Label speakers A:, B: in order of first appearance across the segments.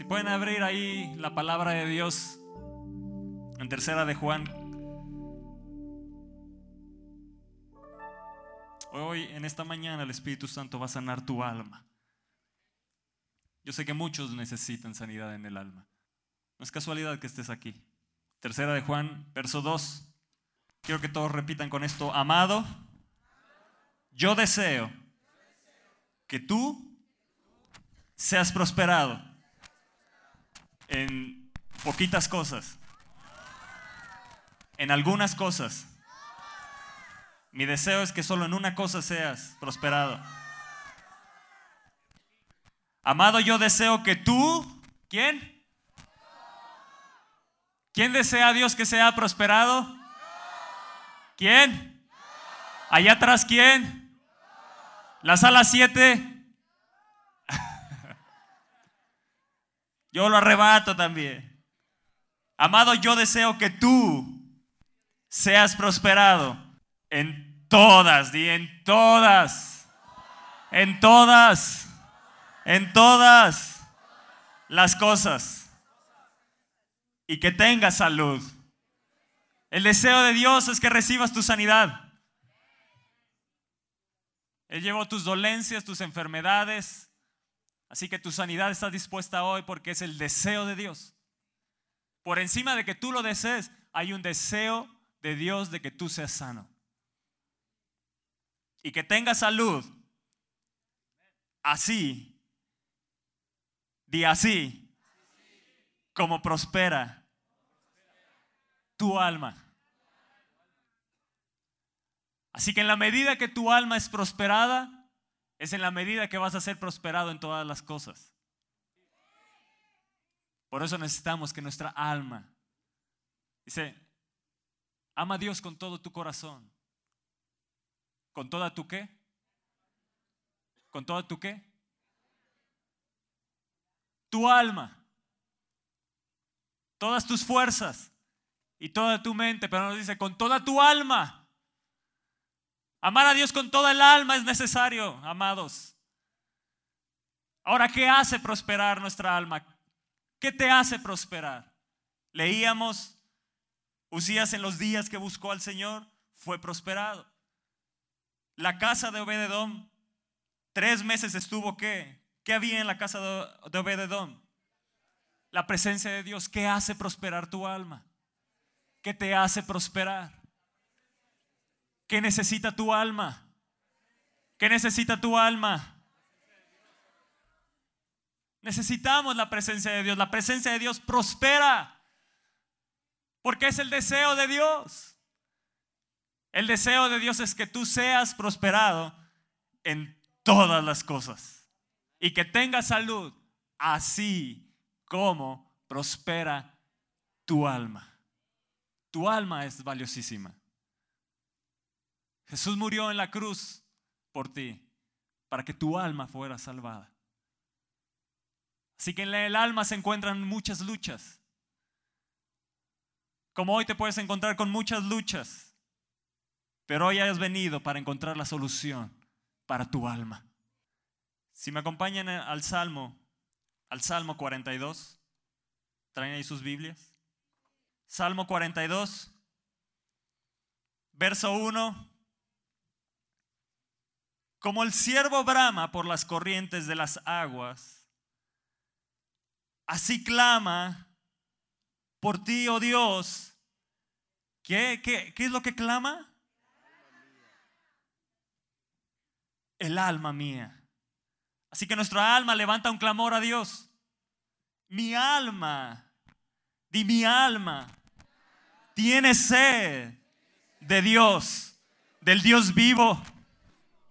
A: Si pueden abrir ahí la palabra de Dios en tercera de Juan. Hoy, en esta mañana, el Espíritu Santo va a sanar tu alma. Yo sé que muchos necesitan sanidad en el alma. No es casualidad que estés aquí. Tercera de Juan, verso 2. Quiero que todos repitan con esto. Amado, yo deseo que tú seas prosperado en poquitas cosas, en algunas cosas. Mi deseo es que solo en una cosa seas prosperado. Amado, yo deseo que tú, ¿quién? ¿Quién desea a Dios que sea prosperado? ¿Quién? Allá atrás, ¿quién? La sala 7. Yo lo arrebato también. Amado, yo deseo que tú seas prosperado en todas, y en todas, en todas, en todas las cosas. Y que tengas salud. El deseo de Dios es que recibas tu sanidad. Él llevó tus dolencias, tus enfermedades, Así que tu sanidad está dispuesta hoy porque es el deseo de Dios. Por encima de que tú lo desees, hay un deseo de Dios de que tú seas sano. Y que tengas salud. Así. Di así. Como prospera tu alma. Así que en la medida que tu alma es prosperada, es en la medida que vas a ser prosperado en todas las cosas. Por eso necesitamos que nuestra alma, dice, ama a Dios con todo tu corazón. ¿Con toda tu qué? ¿Con toda tu qué? Tu alma. Todas tus fuerzas y toda tu mente, pero nos dice, con toda tu alma. Amar a Dios con toda el alma es necesario, amados. Ahora, ¿qué hace prosperar nuestra alma? ¿Qué te hace prosperar? Leíamos, Usías en los días que buscó al Señor fue prosperado. La casa de Obededón, tres meses estuvo qué? ¿Qué había en la casa de Obededón? La presencia de Dios. ¿Qué hace prosperar tu alma? ¿Qué te hace prosperar? ¿Qué necesita tu alma? ¿Qué necesita tu alma? Necesitamos la presencia de Dios. La presencia de Dios prospera. Porque es el deseo de Dios. El deseo de Dios es que tú seas prosperado en todas las cosas. Y que tengas salud así como prospera tu alma. Tu alma es valiosísima. Jesús murió en la cruz por ti, para que tu alma fuera salvada. Así que en el alma se encuentran muchas luchas. Como hoy te puedes encontrar con muchas luchas, pero hoy has venido para encontrar la solución para tu alma. Si me acompañan al Salmo, al Salmo 42, traen ahí sus Biblias. Salmo 42, verso 1 como el siervo brama por las corrientes de las aguas, así clama por ti, oh Dios. ¿Qué, qué, qué es lo que clama? El alma mía. Así que nuestra alma levanta un clamor a Dios. Mi alma, di mi alma, tiene sed de Dios, del Dios vivo.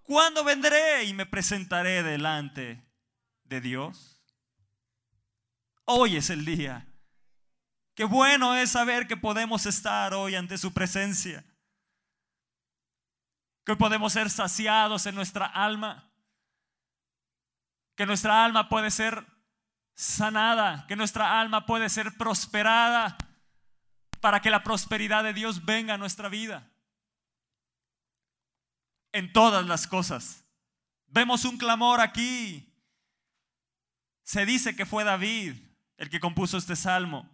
A: ¿Cuándo vendré y me presentaré delante de Dios? Hoy es el día. Qué bueno es saber que podemos estar hoy ante su presencia. Que podemos ser saciados en nuestra alma. Que nuestra alma puede ser sanada. Que nuestra alma puede ser prosperada. Para que la prosperidad de Dios venga a nuestra vida en todas las cosas. Vemos un clamor aquí. Se dice que fue David, el que compuso este salmo,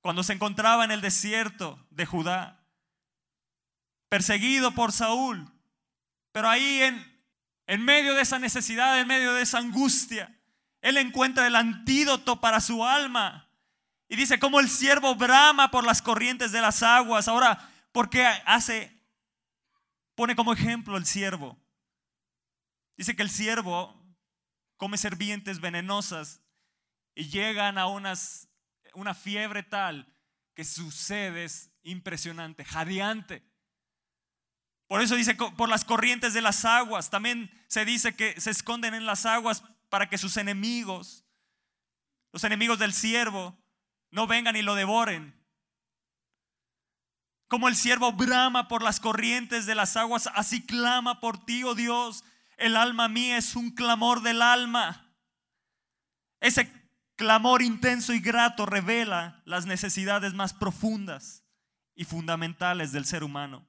A: cuando se encontraba en el desierto de Judá, perseguido por Saúl, pero ahí en, en medio de esa necesidad, en medio de esa angustia, él encuentra el antídoto para su alma. Y dice, como el siervo brama por las corrientes de las aguas. Ahora, ¿por qué hace, pone como ejemplo el siervo? Dice que el siervo come serpientes venenosas y llegan a unas, una fiebre tal que sucede es impresionante, jadeante. Por eso dice por las corrientes de las aguas. También se dice que se esconden en las aguas para que sus enemigos, los enemigos del siervo, no vengan y lo devoren. Como el siervo brama por las corrientes de las aguas, así clama por ti, oh Dios. El alma mía es un clamor del alma. Ese clamor intenso y grato revela las necesidades más profundas y fundamentales del ser humano.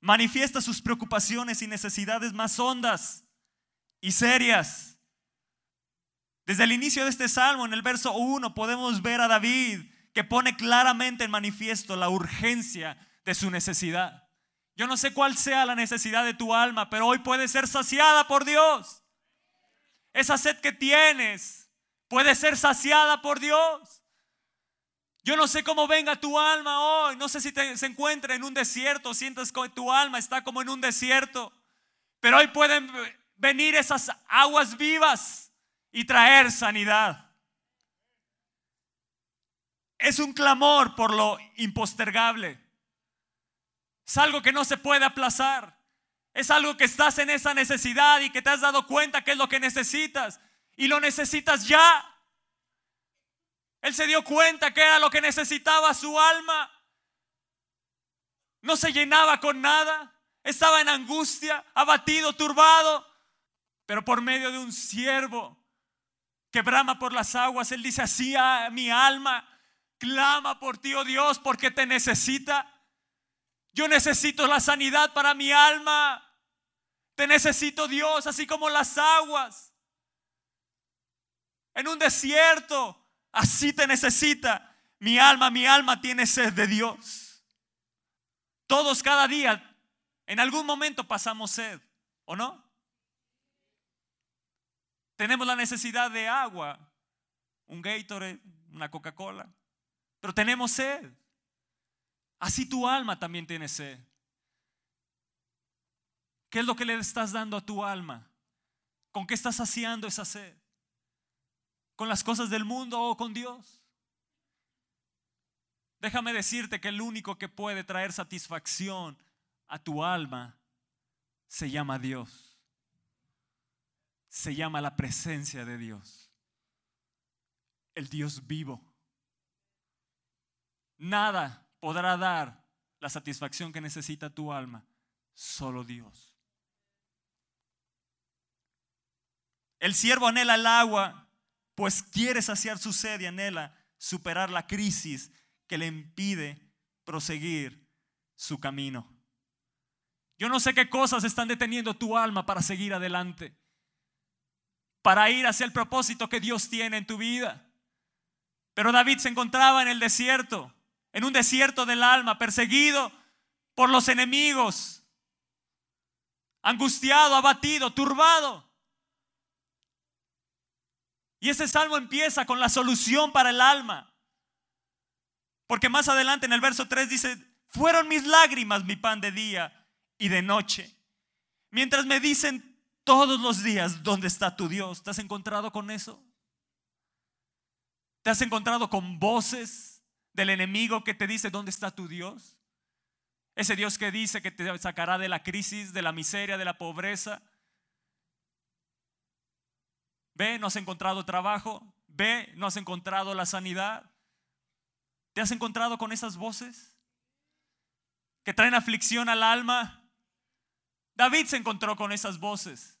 A: Manifiesta sus preocupaciones y necesidades más hondas y serias. Desde el inicio de este salmo, en el verso 1, podemos ver a David que pone claramente en manifiesto la urgencia de su necesidad. Yo no sé cuál sea la necesidad de tu alma, pero hoy puede ser saciada por Dios. Esa sed que tienes puede ser saciada por Dios. Yo no sé cómo venga tu alma hoy. No sé si se encuentra en un desierto, sientes que tu alma está como en un desierto. Pero hoy pueden venir esas aguas vivas y traer sanidad. Es un clamor por lo impostergable. Es algo que no se puede aplazar. Es algo que estás en esa necesidad y que te has dado cuenta que es lo que necesitas. Y lo necesitas ya. Él se dio cuenta que era lo que necesitaba su alma. No se llenaba con nada. Estaba en angustia, abatido, turbado. Pero por medio de un siervo que brama por las aguas, Él dice así a mi alma, clama por ti, oh Dios, porque te necesita. Yo necesito la sanidad para mi alma. Te necesito Dios, así como las aguas. En un desierto, así te necesita. Mi alma, mi alma tiene sed de Dios. Todos cada día, en algún momento pasamos sed, ¿o no? Tenemos la necesidad de agua, un Gatorade, una Coca-Cola, pero tenemos sed. Así tu alma también tiene sed. ¿Qué es lo que le estás dando a tu alma? ¿Con qué estás saciando esa sed? ¿Con las cosas del mundo o con Dios? Déjame decirte que el único que puede traer satisfacción a tu alma se llama Dios se llama la presencia de Dios. El Dios vivo. Nada podrá dar la satisfacción que necesita tu alma, solo Dios. El siervo anhela el agua, pues quiere saciar su sed y anhela superar la crisis que le impide proseguir su camino. Yo no sé qué cosas están deteniendo tu alma para seguir adelante para ir hacia el propósito que Dios tiene en tu vida. Pero David se encontraba en el desierto, en un desierto del alma, perseguido por los enemigos, angustiado, abatido, turbado. Y ese salmo empieza con la solución para el alma. Porque más adelante en el verso 3 dice, fueron mis lágrimas mi pan de día y de noche. Mientras me dicen todos los días, ¿dónde está tu Dios? ¿Te has encontrado con eso? ¿Te has encontrado con voces del enemigo que te dice, ¿dónde está tu Dios? Ese Dios que dice que te sacará de la crisis, de la miseria, de la pobreza. Ve, no has encontrado trabajo. Ve, no has encontrado la sanidad. ¿Te has encontrado con esas voces que traen aflicción al alma? David se encontró con esas voces.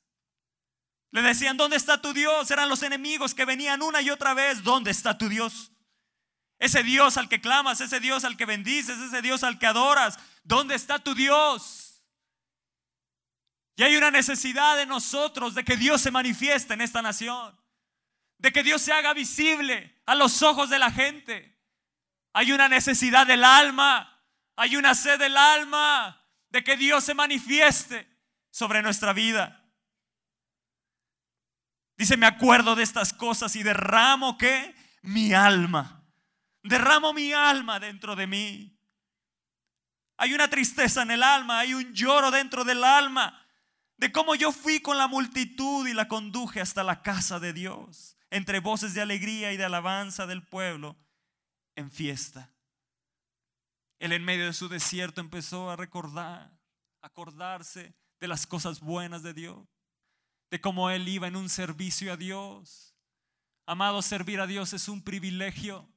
A: Le decían, ¿dónde está tu Dios? Eran los enemigos que venían una y otra vez, ¿dónde está tu Dios? Ese Dios al que clamas, ese Dios al que bendices, ese Dios al que adoras, ¿dónde está tu Dios? Y hay una necesidad de nosotros de que Dios se manifieste en esta nación, de que Dios se haga visible a los ojos de la gente. Hay una necesidad del alma, hay una sed del alma de que Dios se manifieste sobre nuestra vida. Dice, me acuerdo de estas cosas y derramo que mi alma, derramo mi alma dentro de mí. Hay una tristeza en el alma, hay un lloro dentro del alma de cómo yo fui con la multitud y la conduje hasta la casa de Dios, entre voces de alegría y de alabanza del pueblo en fiesta. Él en medio de su desierto empezó a recordar, acordarse de las cosas buenas de Dios de cómo él iba en un servicio a Dios. Amado, servir a Dios es un privilegio.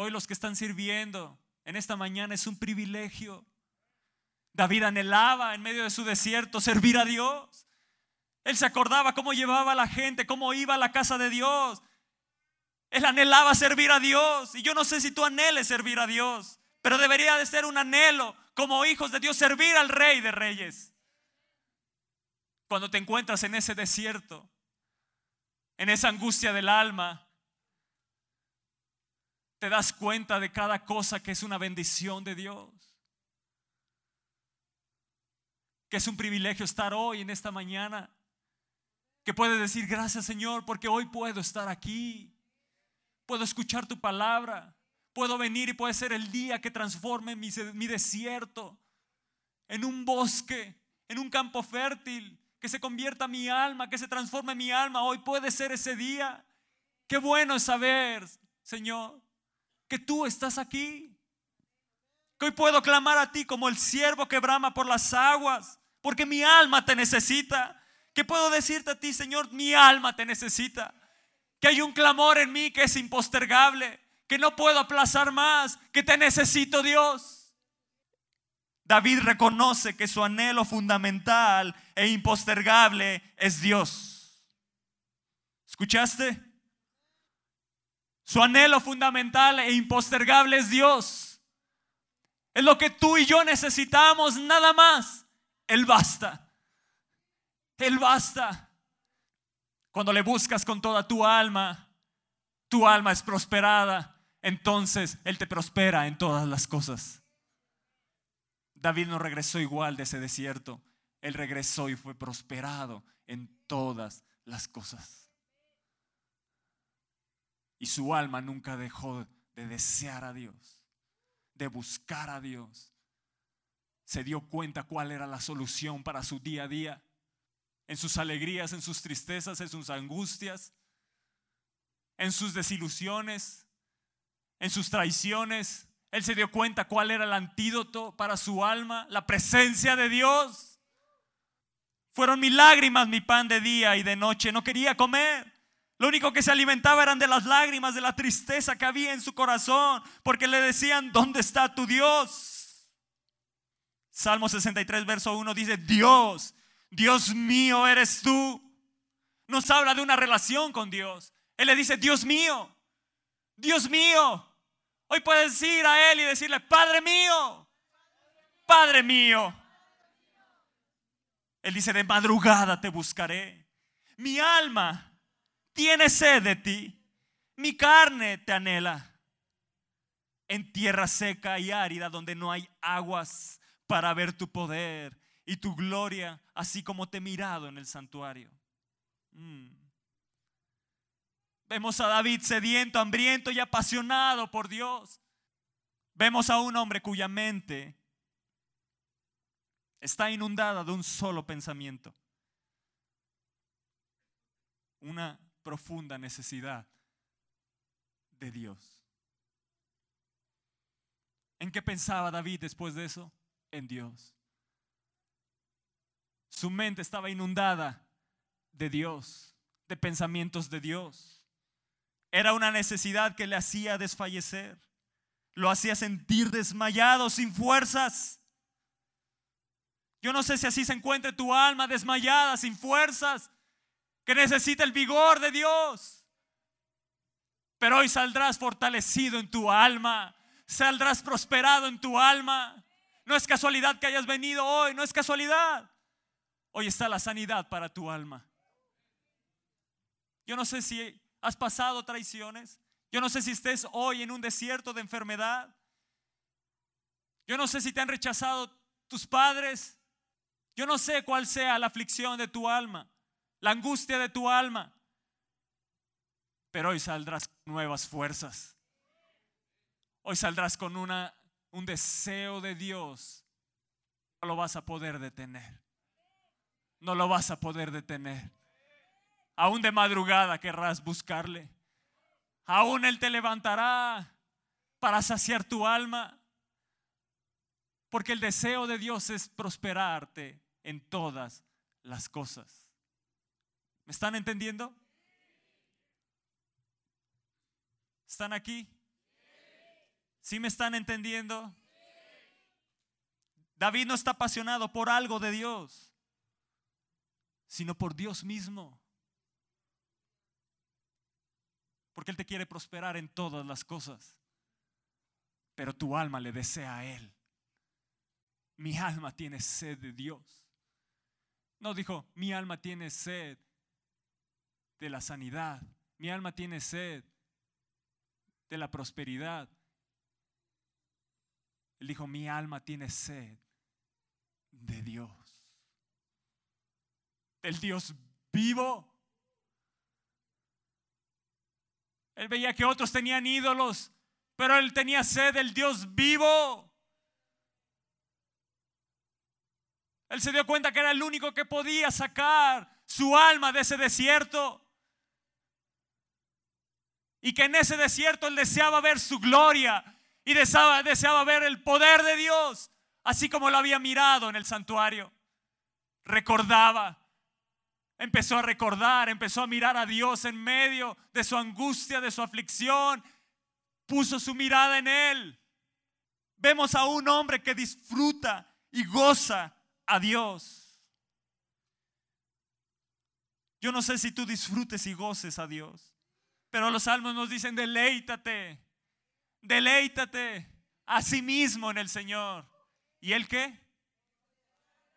A: Hoy los que están sirviendo en esta mañana es un privilegio. David anhelaba en medio de su desierto servir a Dios. Él se acordaba cómo llevaba a la gente, cómo iba a la casa de Dios. Él anhelaba servir a Dios. Y yo no sé si tú anheles servir a Dios, pero debería de ser un anhelo como hijos de Dios servir al Rey de Reyes. Cuando te encuentras en ese desierto, en esa angustia del alma, te das cuenta de cada cosa que es una bendición de Dios. Que es un privilegio estar hoy en esta mañana. Que puedes decir gracias Señor porque hoy puedo estar aquí. Puedo escuchar tu palabra. Puedo venir y puede ser el día que transforme mi, desierto en un bosque, en un campo fértil, que se convierta mi alma, que se transforme mi alma. Hoy puede ser ese día. Qué bueno es saber, Señor, que tú estás aquí. Que hoy puedo clamar a ti como el siervo que brama por las aguas, porque mi alma te necesita. Que puedo decirte a ti, Señor, mi alma te necesita. Que hay un clamor en mí que es impostergable, que no puedo aplazar más, que te necesito, Dios. David reconoce que su anhelo fundamental e impostergable es Dios. ¿Escuchaste? Su anhelo fundamental e impostergable es Dios. Es lo que tú y yo necesitamos, nada más. Él basta. Él basta. Cuando le buscas con toda tu alma, tu alma es prosperada, entonces Él te prospera en todas las cosas. David no regresó igual de ese desierto. Él regresó y fue prosperado en todas las cosas. Y su alma nunca dejó de desear a Dios, de buscar a Dios. Se dio cuenta cuál era la solución para su día a día, en sus alegrías, en sus tristezas, en sus angustias, en sus desilusiones, en sus traiciones, él se dio cuenta cuál era el antídoto para su alma, la presencia de Dios. Fueron mis lágrimas mi pan de día y de noche. No quería comer. Lo único que se alimentaba eran de las lágrimas, de la tristeza que había en su corazón, porque le decían, ¿dónde está tu Dios? Salmo 63, verso 1 dice, Dios, Dios mío eres tú. Nos habla de una relación con Dios. Él le dice, Dios mío, Dios mío, Hoy puedes ir a Él y decirle, Padre mío, Padre mío. Él dice, de madrugada te buscaré. Mi alma tiene sed de ti. Mi carne te anhela. En tierra seca y árida donde no hay aguas para ver tu poder y tu gloria, así como te he mirado en el santuario. Mm. Vemos a David sediento, hambriento y apasionado por Dios. Vemos a un hombre cuya mente está inundada de un solo pensamiento. Una profunda necesidad de Dios. ¿En qué pensaba David después de eso? En Dios. Su mente estaba inundada de Dios, de pensamientos de Dios. Era una necesidad que le hacía desfallecer. Lo hacía sentir desmayado, sin fuerzas. Yo no sé si así se encuentre tu alma desmayada, sin fuerzas, que necesita el vigor de Dios. Pero hoy saldrás fortalecido en tu alma, saldrás prosperado en tu alma. No es casualidad que hayas venido hoy, no es casualidad. Hoy está la sanidad para tu alma. Yo no sé si ¿Has pasado traiciones? Yo no sé si estés hoy en un desierto de enfermedad. Yo no sé si te han rechazado tus padres. Yo no sé cuál sea la aflicción de tu alma, la angustia de tu alma. Pero hoy saldrás con nuevas fuerzas. Hoy saldrás con una, un deseo de Dios. No lo vas a poder detener. No lo vas a poder detener. Aún de madrugada querrás buscarle. Aún Él te levantará para saciar tu alma. Porque el deseo de Dios es prosperarte en todas las cosas. ¿Me están entendiendo? ¿Están aquí? ¿Sí me están entendiendo? David no está apasionado por algo de Dios, sino por Dios mismo. Porque Él te quiere prosperar en todas las cosas. Pero tu alma le desea a Él. Mi alma tiene sed de Dios. No dijo, mi alma tiene sed de la sanidad. Mi alma tiene sed de la prosperidad. Él dijo, mi alma tiene sed de Dios. Del Dios vivo Él veía que otros tenían ídolos, pero él tenía sed del Dios vivo. Él se dio cuenta que era el único que podía sacar su alma de ese desierto. Y que en ese desierto él deseaba ver su gloria y deseaba, deseaba ver el poder de Dios, así como lo había mirado en el santuario. Recordaba Empezó a recordar, empezó a mirar a Dios en medio de su angustia, de su aflicción. Puso su mirada en Él. Vemos a un hombre que disfruta y goza a Dios. Yo no sé si tú disfrutes y goces a Dios, pero los salmos nos dicen, deleítate, deleítate a sí mismo en el Señor. ¿Y Él qué?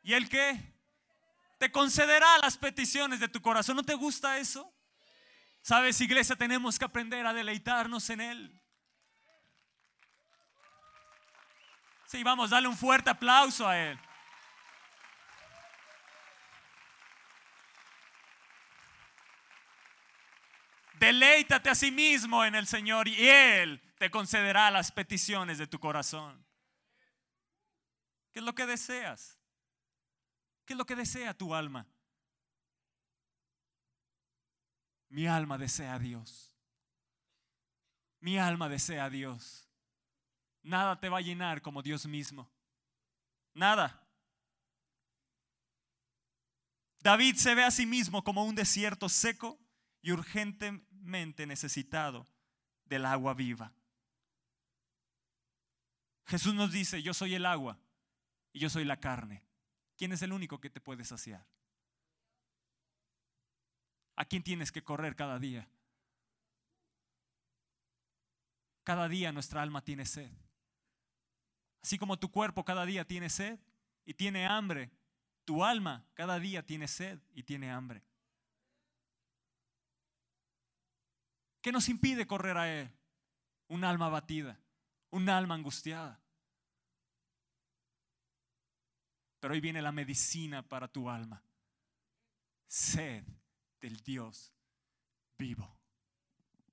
A: ¿Y Él qué? te concederá las peticiones de tu corazón. ¿No te gusta eso? Sabes, iglesia, tenemos que aprender a deleitarnos en Él. Sí, vamos, dale un fuerte aplauso a Él. Deleítate a sí mismo en el Señor y Él te concederá las peticiones de tu corazón. ¿Qué es lo que deseas? ¿Qué es lo que desea tu alma? Mi alma desea a Dios. Mi alma desea a Dios. Nada te va a llenar como Dios mismo. Nada. David se ve a sí mismo como un desierto seco y urgentemente necesitado del agua viva. Jesús nos dice, yo soy el agua y yo soy la carne. ¿Quién es el único que te puede saciar? ¿A quién tienes que correr cada día? Cada día nuestra alma tiene sed. Así como tu cuerpo cada día tiene sed y tiene hambre, tu alma cada día tiene sed y tiene hambre. ¿Qué nos impide correr a Él? Un alma abatida, un alma angustiada. Pero hoy viene la medicina para tu alma. Sed del Dios vivo.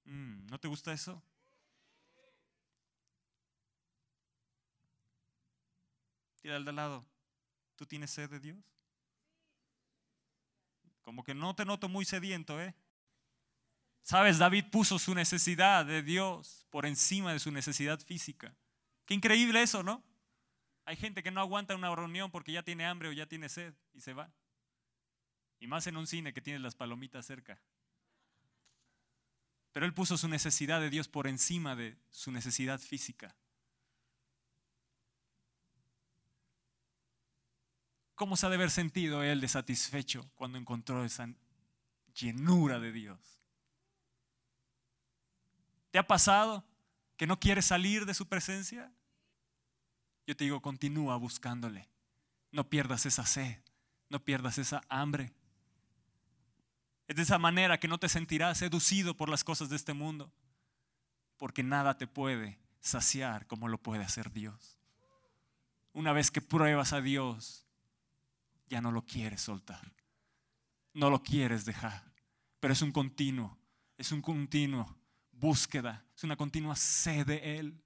A: Mm, ¿No te gusta eso? Tira al de lado. ¿Tú tienes sed de Dios? Como que no te noto muy sediento, ¿eh? Sabes, David puso su necesidad de Dios por encima de su necesidad física. Qué increíble eso, ¿no? Hay gente que no aguanta una reunión porque ya tiene hambre o ya tiene sed y se va. Y más en un cine que tiene las palomitas cerca. Pero él puso su necesidad de Dios por encima de su necesidad física. ¿Cómo se ha de haber sentido él de satisfecho cuando encontró esa llenura de Dios? ¿Te ha pasado que no quieres salir de su presencia? Yo te digo, continúa buscándole. No pierdas esa sed, no pierdas esa hambre. Es de esa manera que no te sentirás seducido por las cosas de este mundo, porque nada te puede saciar como lo puede hacer Dios. Una vez que pruebas a Dios, ya no lo quieres soltar, no lo quieres dejar, pero es un continuo, es un continuo búsqueda, es una continua sed de Él,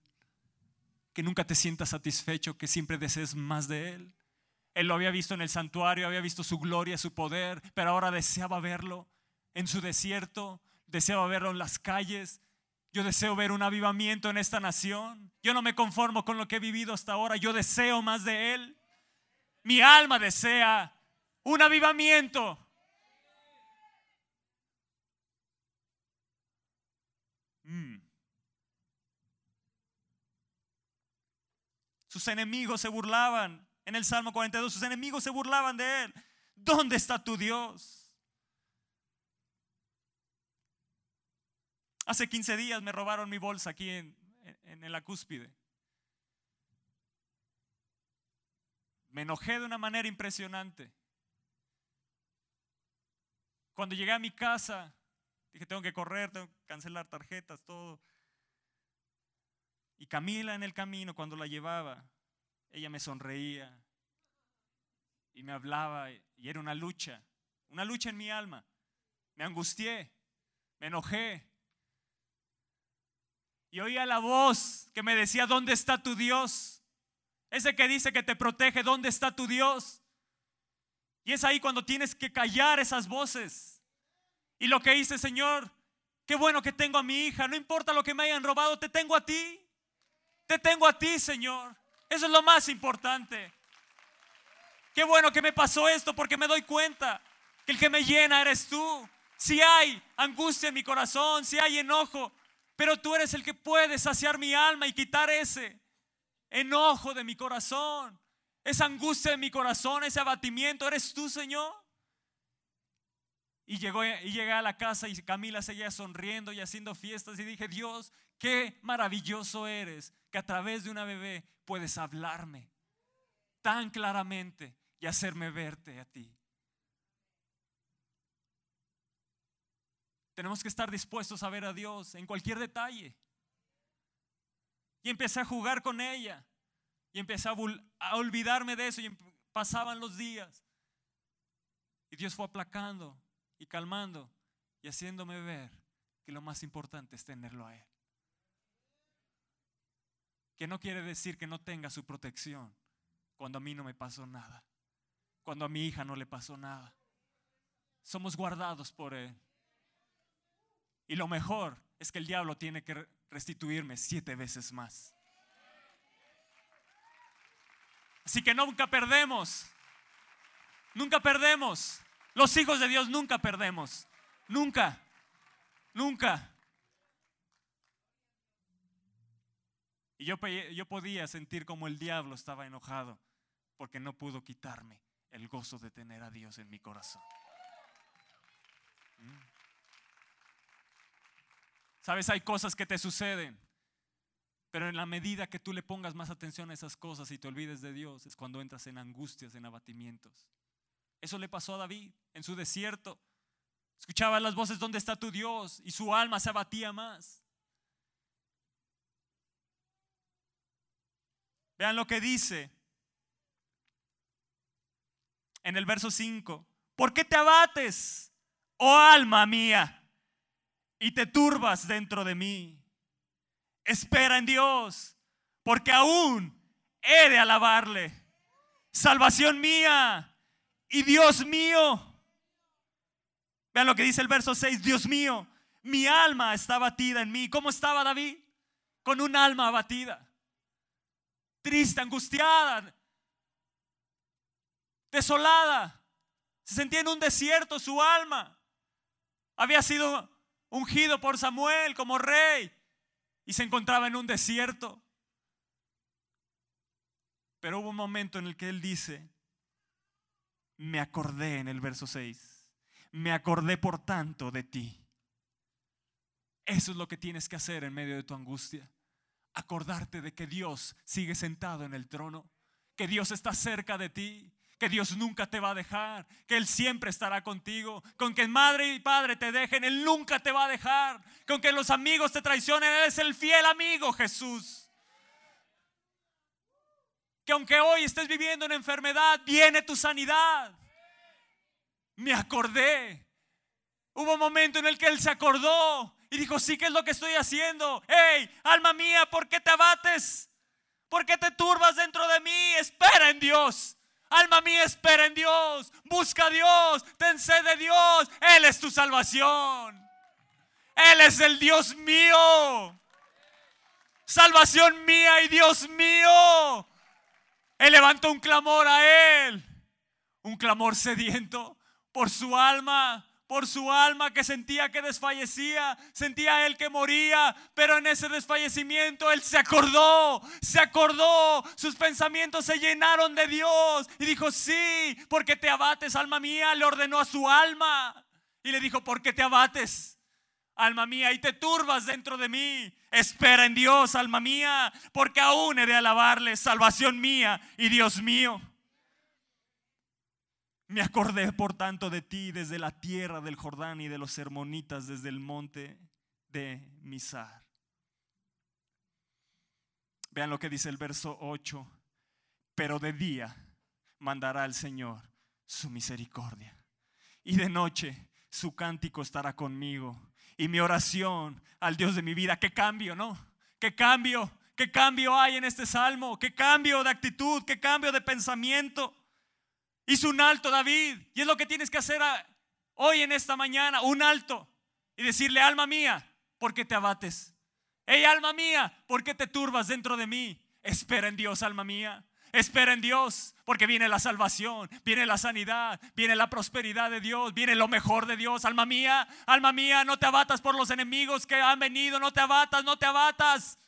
A: que nunca te sientas satisfecho, que siempre desees más de Él. Él lo había visto en el santuario, había visto su gloria, su poder, pero ahora deseaba verlo en su desierto, deseaba verlo en las calles. Yo deseo ver un avivamiento en esta nación. Yo no me conformo con lo que he vivido hasta ahora, yo deseo más de Él. Mi alma desea un avivamiento. Mm. Sus enemigos se burlaban. En el Salmo 42, sus enemigos se burlaban de él. ¿Dónde está tu Dios? Hace 15 días me robaron mi bolsa aquí en, en la cúspide. Me enojé de una manera impresionante. Cuando llegué a mi casa, dije, tengo que correr, tengo que cancelar tarjetas, todo. Camila en el camino, cuando la llevaba, ella me sonreía y me hablaba y era una lucha, una lucha en mi alma. Me angustié, me enojé. Y oía la voz que me decía, ¿dónde está tu Dios? Ese que dice que te protege, ¿dónde está tu Dios? Y es ahí cuando tienes que callar esas voces. Y lo que hice, Señor, qué bueno que tengo a mi hija, no importa lo que me hayan robado, te tengo a ti. Te tengo a ti, Señor. Eso es lo más importante. Qué bueno que me pasó esto porque me doy cuenta que el que me llena eres tú. Si hay angustia en mi corazón, si hay enojo, pero tú eres el que puede saciar mi alma y quitar ese enojo de mi corazón, esa angustia de mi corazón, ese abatimiento, eres tú, Señor. Y, llegó, y llegué a la casa y Camila seguía sonriendo y haciendo fiestas y dije, Dios, qué maravilloso eres que a través de una bebé puedes hablarme tan claramente y hacerme verte a ti. Tenemos que estar dispuestos a ver a Dios en cualquier detalle. Y empecé a jugar con ella. Y empecé a, olvidarme de eso. Y pasaban los días. Y Dios fue aplacando y calmando y haciéndome ver que lo más importante es tenerlo a Él. Que no quiere decir que no tenga su protección cuando a mí no me pasó nada. Cuando a mi hija no le pasó nada. Somos guardados por Él. Y lo mejor es que el diablo tiene que restituirme siete veces más. Así que nunca perdemos. Nunca perdemos. Los hijos de Dios nunca perdemos. Nunca. Nunca. Y yo, yo podía sentir como el diablo estaba enojado porque no pudo quitarme el gozo de tener a Dios en mi corazón. Mm. Sabes, hay cosas que te suceden, pero en la medida que tú le pongas más atención a esas cosas y te olvides de Dios, es cuando entras en angustias, en abatimientos. Eso le pasó a David en su desierto. Escuchaba las voces, ¿dónde está tu Dios? Y su alma se abatía más. Vean lo que dice en el verso 5. ¿Por qué te abates, oh alma mía, y te turbas dentro de mí? Espera en Dios, porque aún he de alabarle. Salvación mía y Dios mío. Vean lo que dice el verso 6, Dios mío, mi alma está abatida en mí. ¿Cómo estaba David? Con un alma abatida, triste, angustiada, desolada. Se sentía en un desierto su alma. Había sido ungido por Samuel como rey y se encontraba en un desierto. Pero hubo un momento en el que él dice, me acordé en el verso 6, me acordé por tanto de ti. Eso es lo que tienes que hacer en medio de tu angustia. Acordarte de que Dios sigue sentado en el trono, que Dios está cerca de ti, que Dios nunca te va a dejar, que Él siempre estará contigo. Con que madre y padre te dejen, Él nunca te va a dejar. Con que los amigos te traicionen, Él es el fiel amigo Jesús. Que aunque hoy estés viviendo una enfermedad, viene tu sanidad. Me acordé. Hubo un momento en el que Él se acordó y dijo, sí, ¿qué es lo que estoy haciendo? Hey, alma mía, ¿por qué te abates? ¿Por qué te turbas dentro de mí? Espera en Dios. Alma mía, espera en Dios. Busca a Dios. Ten sed de Dios. Él es tu salvación. Él es el Dios mío. Salvación mía y Dios mío. Él levantó un clamor a Él. Un clamor sediento por su alma por su alma que sentía que desfallecía, sentía él que moría, pero en ese desfallecimiento él se acordó, se acordó, sus pensamientos se llenaron de Dios y dijo, sí, porque te abates, alma mía, le ordenó a su alma y le dijo, ¿por qué te abates? Alma mía, y te turbas dentro de mí. Espera en Dios, alma mía, porque aún he de alabarle, salvación mía y Dios mío. Me acordé, por tanto, de ti desde la tierra del Jordán y de los hermonitas desde el monte de Misar. Vean lo que dice el verso 8. Pero de día mandará el Señor su misericordia. Y de noche su cántico estará conmigo. Y mi oración al Dios de mi vida. ¿Qué cambio, no? ¿Qué cambio? ¿Qué cambio hay en este salmo? ¿Qué cambio de actitud? ¿Qué cambio de pensamiento? Hizo un alto David. Y es lo que tienes que hacer hoy en esta mañana. Un alto. Y decirle, alma mía, ¿por qué te abates? Hey, alma mía, ¿por qué te turbas dentro de mí? Espera en Dios, alma mía. Espera en Dios, porque viene la salvación, viene la sanidad, viene la prosperidad de Dios, viene lo mejor de Dios. Alma mía, alma mía, no te abatas por los enemigos que han venido, no te abatas, no te abatas.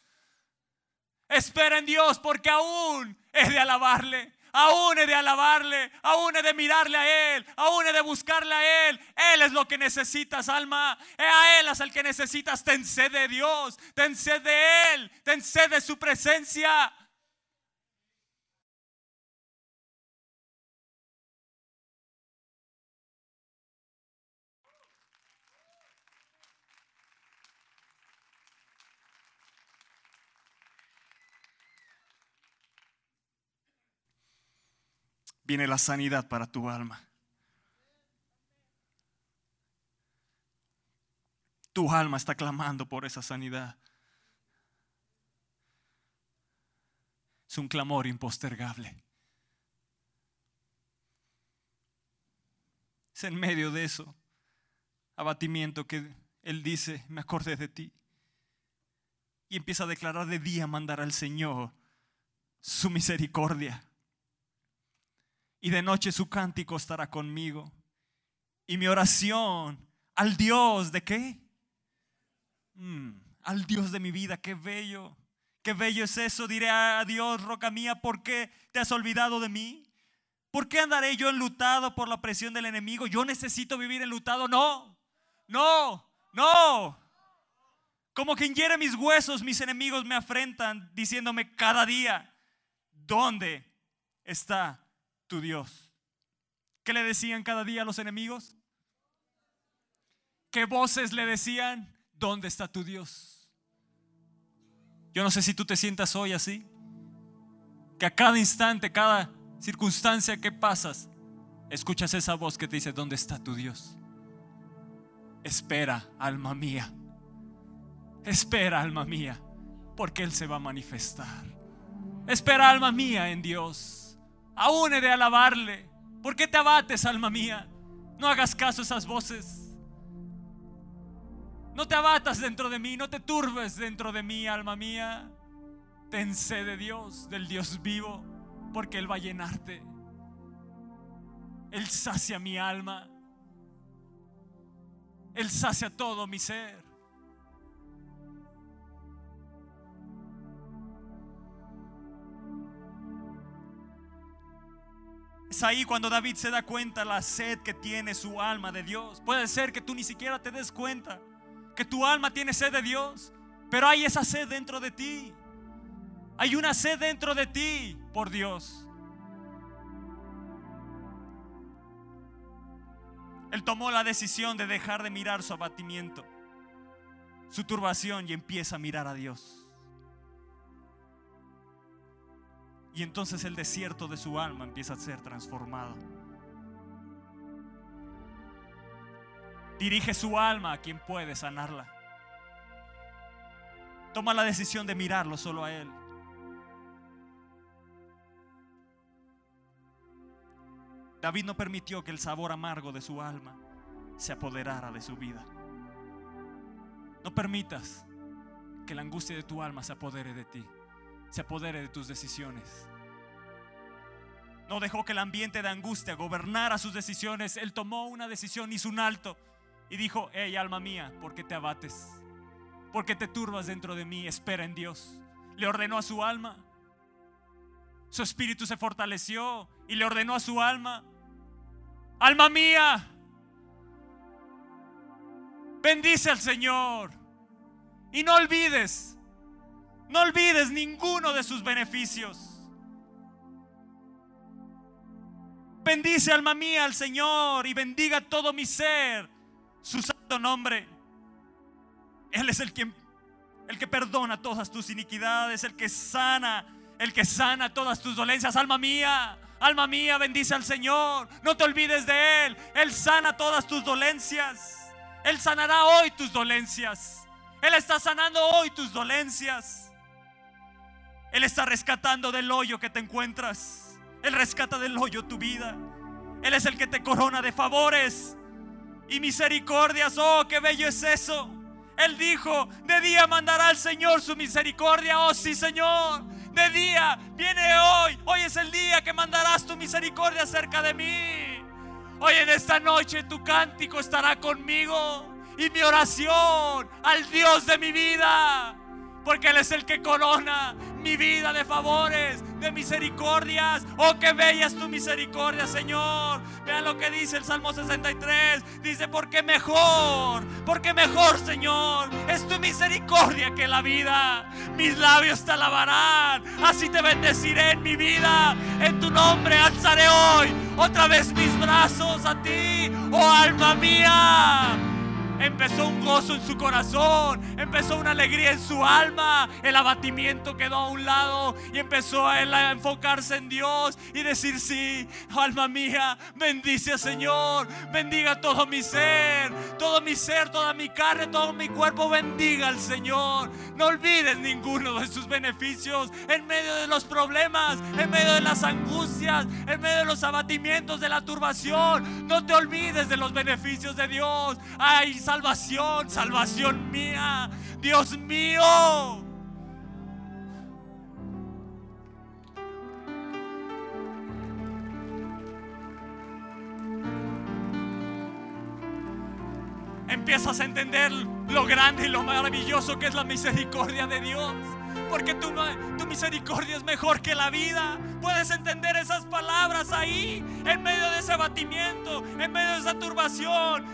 A: Espera en Dios, porque aún he de alabarle, aún he de alabarle, aún he de mirarle a Él, aún he de buscarle a Él. Él es lo que necesitas, alma. A Él es el que necesitas. Ten sed de Dios, ten sed de Él, ten sed de su presencia. Viene la sanidad para tu alma. Tu alma está clamando por esa sanidad. Es un clamor impostergable. Es en medio de eso abatimiento que Él dice, me acordé de ti. Y empieza a declarar de día, mandar al Señor su misericordia y de noche su cántico estará conmigo. Y mi oración al Dios de qué? Mm, al Dios de mi vida, qué bello. Qué bello es eso. Diré a Dios, roca mía, ¿por qué te has olvidado de mí? ¿Por qué andaré yo enlutado por la presión del enemigo? Yo necesito vivir enlutado. No, no, no. Como quien hiere mis huesos, mis enemigos me afrentan diciéndome cada día, ¿dónde está tu Dios. ¿Qué le decían cada día los enemigos? ¿Qué voces le decían? ¿Dónde está tu Dios? Yo no sé si tú te sientas hoy así, que a cada instante, cada circunstancia que pasas, escuchas esa voz que te dice, ¿dónde está tu Dios? Espera, alma mía. Espera, alma mía, porque Él se va a manifestar. Espera, alma mía, en Dios aún he de alabarle. ¿Por qué te abates, alma mía? No hagas caso a esas voces. No te abatas dentro de mí, no te turbes dentro de mí, alma mía. Ten sed de Dios, del Dios vivo, porque Él va a llenarte. Él sacia mi alma. Él sacia todo mi ser. Es ahí cuando David se da cuenta la sed que tiene su alma de Dios. Puede ser que tú ni siquiera te des cuenta que tu alma tiene sed de Dios, pero hay esa sed dentro de ti. Hay una sed dentro de ti por Dios. Él tomó la decisión de dejar de mirar su abatimiento, su turbación y empieza a mirar a Dios. Y entonces el desierto de su alma empieza a ser transformado. Dirige su alma a quien puede sanarla. Toma la decisión de mirarlo solo a Él. David no permitió que el sabor amargo de su alma se apoderara de su vida. No permitas que la angustia de tu alma se apodere de ti, se apodere de tus decisiones. No dejó que el ambiente de angustia gobernara sus decisiones. Él tomó una decisión, hizo un alto y dijo, hey alma mía, ¿por qué te abates? ¿Por qué te turbas dentro de mí? Espera en Dios. Le ordenó a su alma. Su espíritu se fortaleció y le ordenó a su alma, alma mía, bendice al Señor. Y no olvides, no olvides ninguno de sus beneficios. Bendice alma mía al Señor y bendiga todo mi ser su santo nombre. Él es el que, el que perdona todas tus iniquidades, el que sana, el que sana todas tus dolencias. Alma mía, alma mía, bendice al Señor. No te olvides de Él. Él sana todas tus dolencias. Él sanará hoy tus dolencias. Él está sanando hoy tus dolencias. Él está rescatando del hoyo que te encuentras. Él rescata del hoyo tu vida. Él es el que te corona de favores y misericordias. Oh, qué bello es eso. Él dijo, de día mandará el Señor su misericordia. Oh, sí, Señor. De día viene hoy. Hoy es el día que mandarás tu misericordia cerca de mí. Hoy en esta noche tu cántico estará conmigo y mi oración al Dios de mi vida. Porque Él es el que corona mi vida de favores, de misericordias. Oh, qué bella es tu misericordia, Señor. Vean lo que dice el Salmo 63. Dice, porque mejor, porque mejor, Señor, es tu misericordia que la vida. Mis labios te alabarán. Así te bendeciré en mi vida. En tu nombre alzaré hoy otra vez mis brazos a ti, oh alma mía empezó un gozo en su corazón, empezó una alegría en su alma, el abatimiento quedó a un lado y empezó a enfocarse en Dios y decir, sí, alma mía, bendice al Señor, bendiga todo mi ser, todo mi ser, toda mi carne, todo mi cuerpo, bendiga al Señor. No olvides ninguno de sus beneficios en medio de los problemas, en medio de las angustias, en medio de los abatimientos, de la turbación. No te olvides de los beneficios de Dios. Ay, salvación, salvación mía, Dios mío. Empiezas a entender lo grande y lo maravilloso que es la misericordia de Dios. Porque tu, tu, misericordia es mejor que la vida. Puedes entender esas palabras ahí, en medio de ese abatimiento, en medio de esa turbación,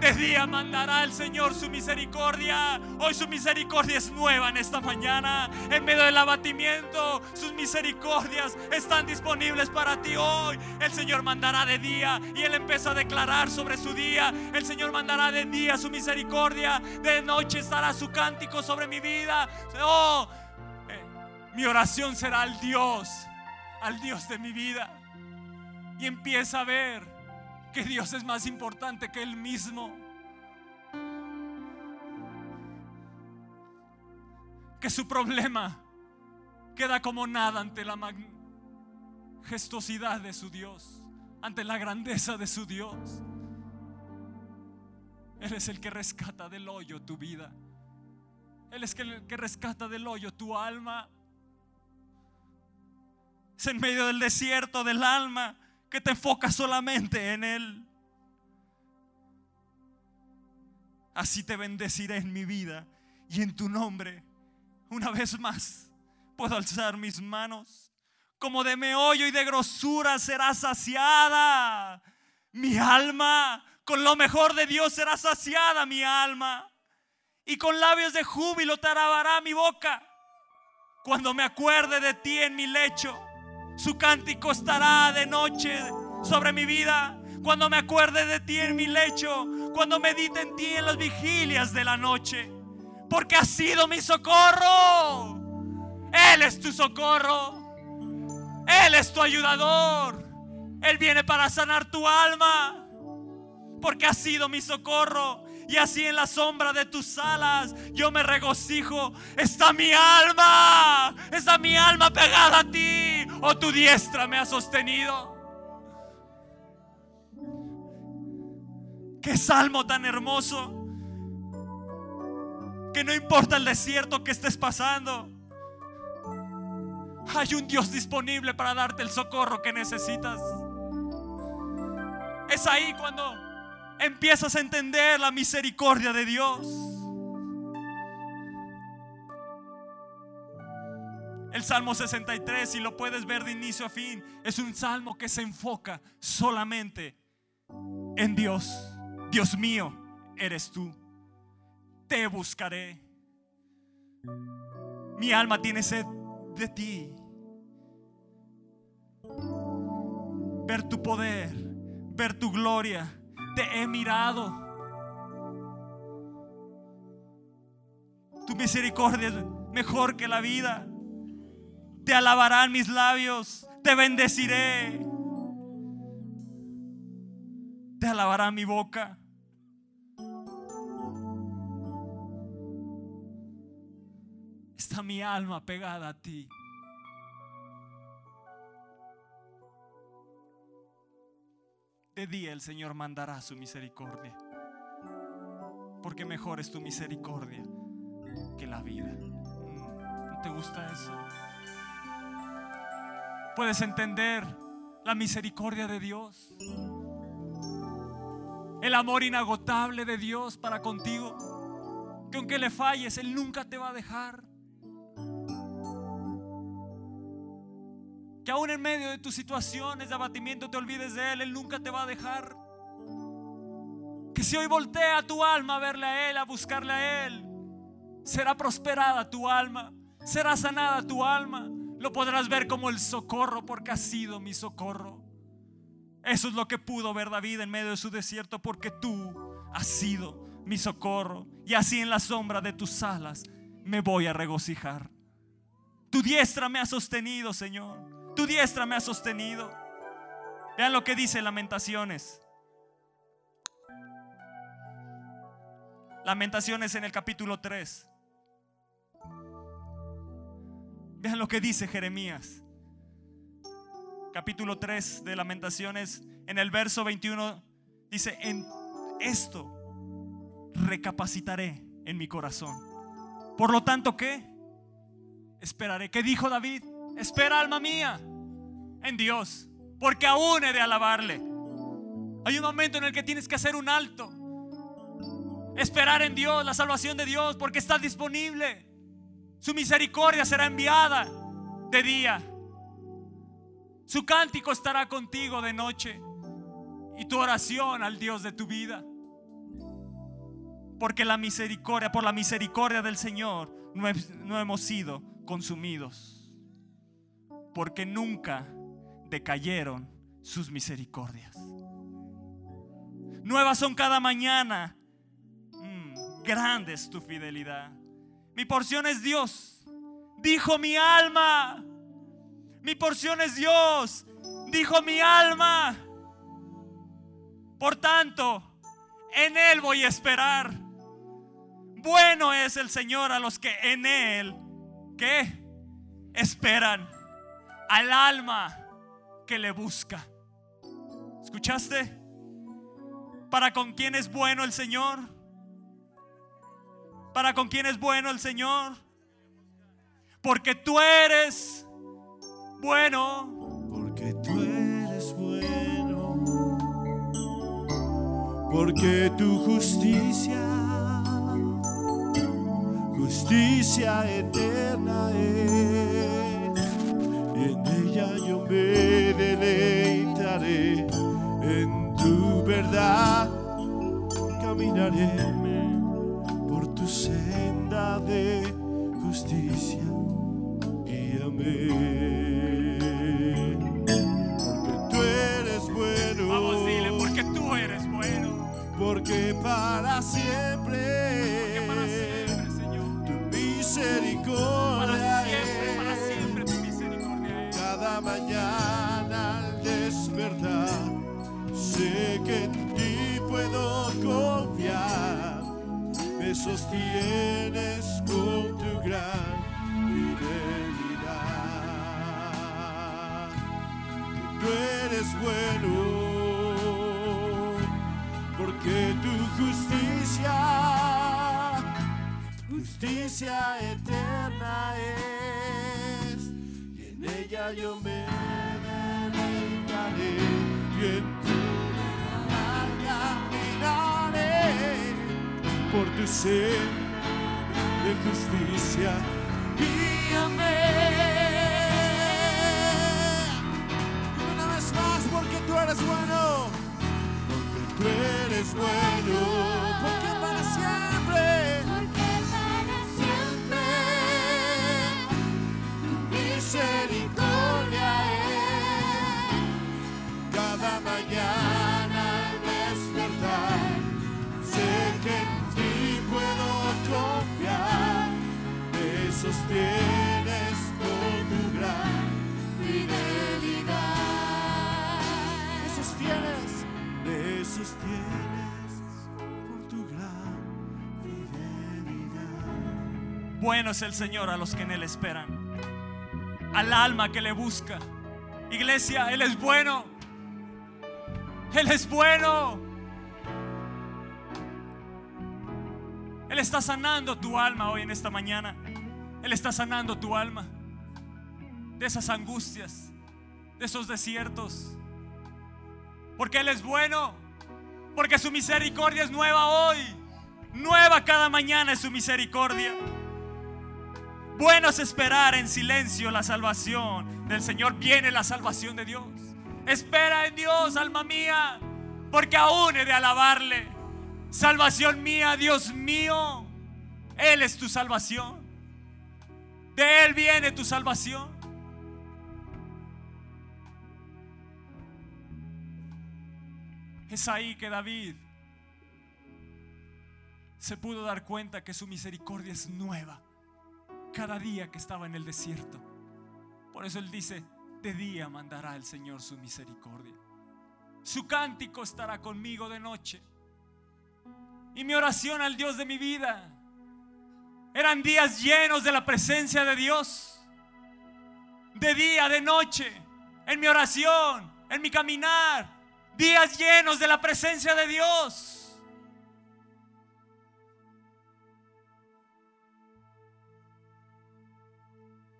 A: de día mandará el Señor su misericordia. Hoy su misericordia es nueva en esta mañana. En medio del abatimiento, sus misericordias están disponibles para ti hoy. El Señor mandará de día y Él empieza a declarar sobre su día. El Señor mandará de día su misericordia. De noche estará su cántico sobre mi vida. Oh, eh, mi oración será al Dios, al Dios de mi vida. Y empieza a ver que Dios es más importante que Él mismo. Que su problema queda como nada ante la majestuosidad de su Dios, ante la grandeza de su Dios. Él es el que rescata del hoyo tu vida. Él es el que rescata del hoyo tu alma. Es en medio del desierto del alma que te enfocas solamente en Él. Así te bendeciré en mi vida y en tu nombre. Una vez más, puedo alzar mis manos. Como de meollo y de grosura será saciada mi alma. Con lo mejor de Dios será saciada mi alma. Y con labios de júbilo te alabará mi boca. Cuando me acuerde de ti en mi lecho su cántico estará de noche sobre mi vida. cuando me acuerde de ti en mi lecho, cuando medite en ti en las vigilias de la noche, porque has sido mi socorro. Él es tu socorro. Él es tu ayudador. Él viene para sanar tu alma, porque has sido mi socorro. Y así en la sombra de tus alas yo me regocijo. Está mi alma, está mi alma pegada a ti. O oh, tu diestra me ha sostenido. Qué salmo tan hermoso. Que no importa el desierto que estés pasando. Hay un Dios disponible para darte el socorro que necesitas. Es ahí cuando empiezas a entender la misericordia de Dios. El Salmo 63, si lo puedes ver de inicio a fin, es un salmo que se enfoca solamente en Dios. Dios mío, eres tú. Te buscaré. Mi alma tiene sed de ti. Ver tu poder, ver tu gloria te he mirado. Tu misericordia es mejor que la vida. Te alabarán mis labios, te bendeciré. Te alabará mi boca. Está mi alma pegada a ti. De día el Señor mandará su misericordia. Porque mejor es tu misericordia que la vida. Mm, ¿No te gusta eso? Puedes entender la misericordia de Dios. El amor inagotable de Dios para contigo. Que aunque le falles, Él nunca te va a dejar. Que aún en medio de tus situaciones de abatimiento te olvides de Él, Él nunca te va a dejar. Que si hoy voltea tu alma a verle a Él, a buscarle a Él, será prosperada tu alma, será sanada tu alma. Lo podrás ver como el socorro porque ha sido mi socorro. Eso es lo que pudo ver David en medio de su desierto porque tú has sido mi socorro. Y así en la sombra de tus alas me voy a regocijar. Tu diestra me ha sostenido, Señor. Tu diestra me ha sostenido. Vean lo que dice Lamentaciones. Lamentaciones en el capítulo 3. Vean lo que dice Jeremías. Capítulo 3 de Lamentaciones. En el verso 21 dice, en esto recapacitaré en mi corazón. Por lo tanto, ¿qué? Esperaré. ¿Qué dijo David? Espera, alma mía, en Dios, porque aún he de alabarle. Hay un momento en el que tienes que hacer un alto. Esperar en Dios, la salvación de Dios, porque está disponible. Su misericordia será enviada de día. Su cántico estará contigo de noche. Y tu oración al Dios de tu vida. Porque la misericordia, por la misericordia del Señor, no hemos sido consumidos porque nunca decayeron sus misericordias. Nuevas son cada mañana. Mm, grande es tu fidelidad. Mi porción es Dios. Dijo mi alma. Mi porción es Dios. Dijo mi alma. Por tanto, en Él voy a esperar. Bueno es el Señor a los que en Él, ¿qué? Esperan al alma que le busca. ¿Escuchaste? ¿Para con quién es bueno el Señor? ¿Para con quién es bueno el Señor? Porque tú eres bueno.
B: Porque tú eres bueno. Porque tu justicia, justicia eterna es y en ella yo me deleitaré, en tu verdad caminaré por tu senda de justicia, y guíame. Porque tú eres bueno.
A: Vamos, dile, porque tú eres
B: bueno. Porque para siempre sé que en ti puedo confiar. Me sostienes con tu gran fidelidad. Tú eres bueno, porque tu justicia justicia eterna es, y en ella yo me por tu ser de justicia. Guíame. Una vez más, porque tú eres bueno, porque tú eres bueno,
A: Bueno es el Señor a los que en Él esperan, al alma que le busca. Iglesia, Él es bueno. Él es bueno. Él está sanando tu alma hoy en esta mañana. Él está sanando tu alma de esas angustias, de esos desiertos. Porque Él es bueno. Porque su misericordia es nueva hoy. Nueva cada mañana es su misericordia. Bueno es esperar en silencio la salvación del Señor. Viene la salvación de Dios. Espera en Dios, alma mía, porque aún he de alabarle. Salvación mía, Dios mío. Él es tu salvación. De Él viene tu salvación. Es ahí que David se pudo dar cuenta que su misericordia es nueva cada día que estaba en el desierto. Por eso él dice, de día mandará el Señor su misericordia. Su cántico estará conmigo de noche. Y mi oración al Dios de mi vida. Eran días llenos de la presencia de Dios. De día, de noche. En mi oración, en mi caminar. Días llenos de la presencia de Dios.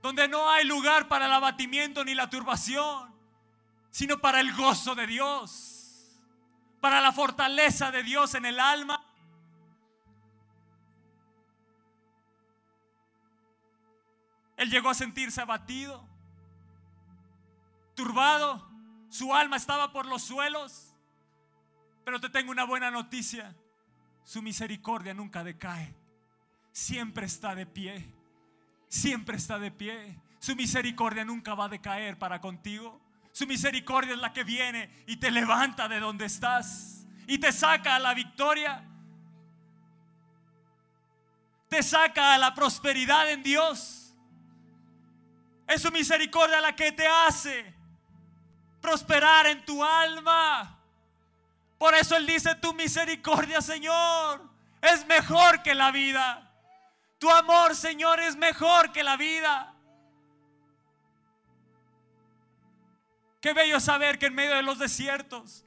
A: donde no hay lugar para el abatimiento ni la turbación, sino para el gozo de Dios, para la fortaleza de Dios en el alma. Él llegó a sentirse abatido, turbado, su alma estaba por los suelos, pero te tengo una buena noticia, su misericordia nunca decae, siempre está de pie siempre está de pie. Su misericordia nunca va a decaer para contigo. Su misericordia es la que viene y te levanta de donde estás y te saca a la victoria. Te saca a la prosperidad en Dios. Es su misericordia la que te hace prosperar en tu alma. Por eso Él dice, tu misericordia, Señor, es mejor que la vida. Tu amor, Señor, es mejor que la vida. Qué bello saber que en medio de los desiertos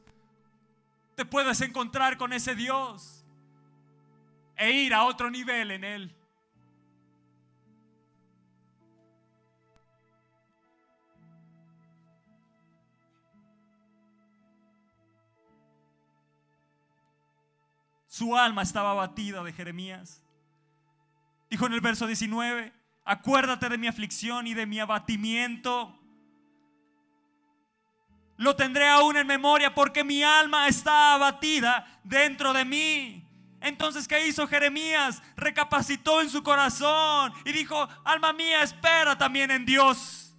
A: te puedes encontrar con ese Dios e ir a otro nivel en Él. Su alma estaba abatida de Jeremías. Dijo en el verso 19, acuérdate de mi aflicción y de mi abatimiento. Lo tendré aún en memoria porque mi alma está abatida dentro de mí. Entonces, ¿qué hizo Jeremías? Recapacitó en su corazón y dijo, alma mía, espera también en Dios.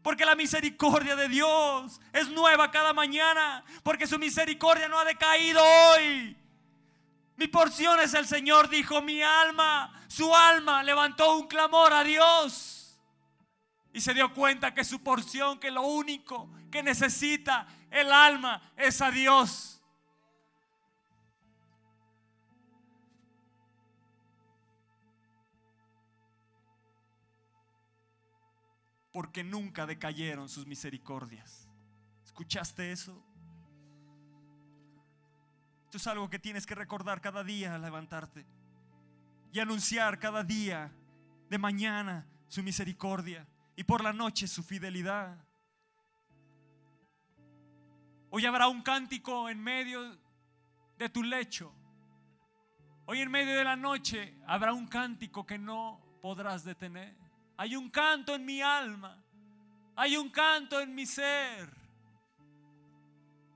A: Porque la misericordia de Dios es nueva cada mañana. Porque su misericordia no ha decaído hoy. Mi porción es el Señor, dijo mi alma. Su alma levantó un clamor a Dios. Y se dio cuenta que su porción, que lo único que necesita el alma es a Dios. Porque nunca decayeron sus misericordias. ¿Escuchaste eso? Esto es algo que tienes que recordar cada día al levantarte y anunciar cada día de mañana su misericordia y por la noche su fidelidad. Hoy habrá un cántico en medio de tu lecho. Hoy en medio de la noche habrá un cántico que no podrás detener. Hay un canto en mi alma. Hay un canto en mi ser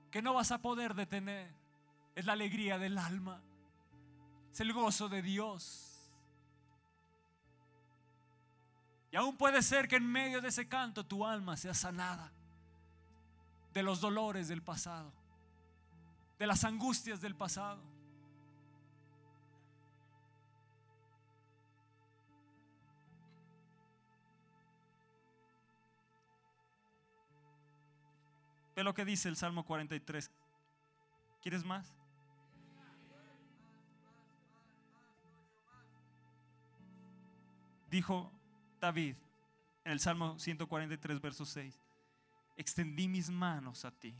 A: que no vas a poder detener. Es la alegría del alma. Es el gozo de Dios. Y aún puede ser que en medio de ese canto tu alma sea sanada de los dolores del pasado, de las angustias del pasado. Ve lo que dice el Salmo 43. ¿Quieres más? Dijo David en el Salmo 143, verso 6. Extendí mis manos a ti.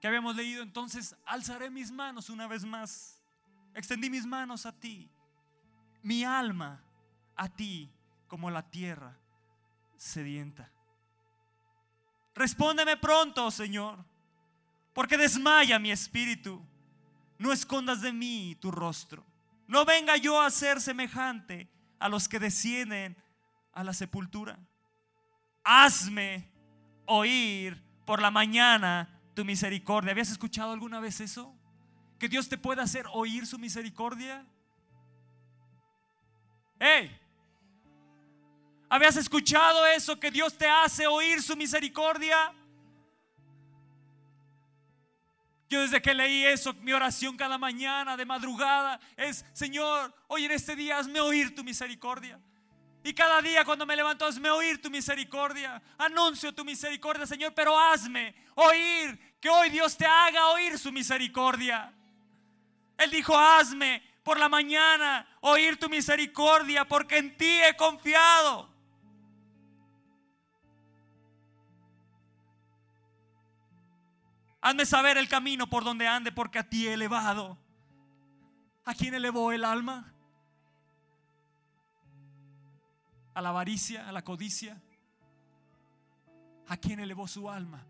A: Que habíamos leído entonces, alzaré mis manos una vez más. Extendí mis manos a ti. Mi alma a ti como la tierra sedienta. Respóndeme pronto, Señor, porque desmaya mi espíritu. No escondas de mí tu rostro. No venga yo a ser semejante a los que descienden a la sepultura. Hazme oír por la mañana tu misericordia. ¿Habías escuchado alguna vez eso? Que Dios te pueda hacer oír su misericordia. ¡Hey! ¿Habías escuchado eso? Que Dios te hace oír su misericordia. Yo desde que leí eso, mi oración cada mañana de madrugada es, Señor, hoy en este día hazme oír tu misericordia. Y cada día cuando me levanto, hazme oír tu misericordia. Anuncio tu misericordia, Señor, pero hazme oír, que hoy Dios te haga oír su misericordia. Él dijo, hazme por la mañana oír tu misericordia, porque en ti he confiado. Hazme saber el camino por donde ande, porque a ti he elevado. ¿A quién elevó el alma? ¿A la avaricia? ¿A la codicia? ¿A quién elevó su alma?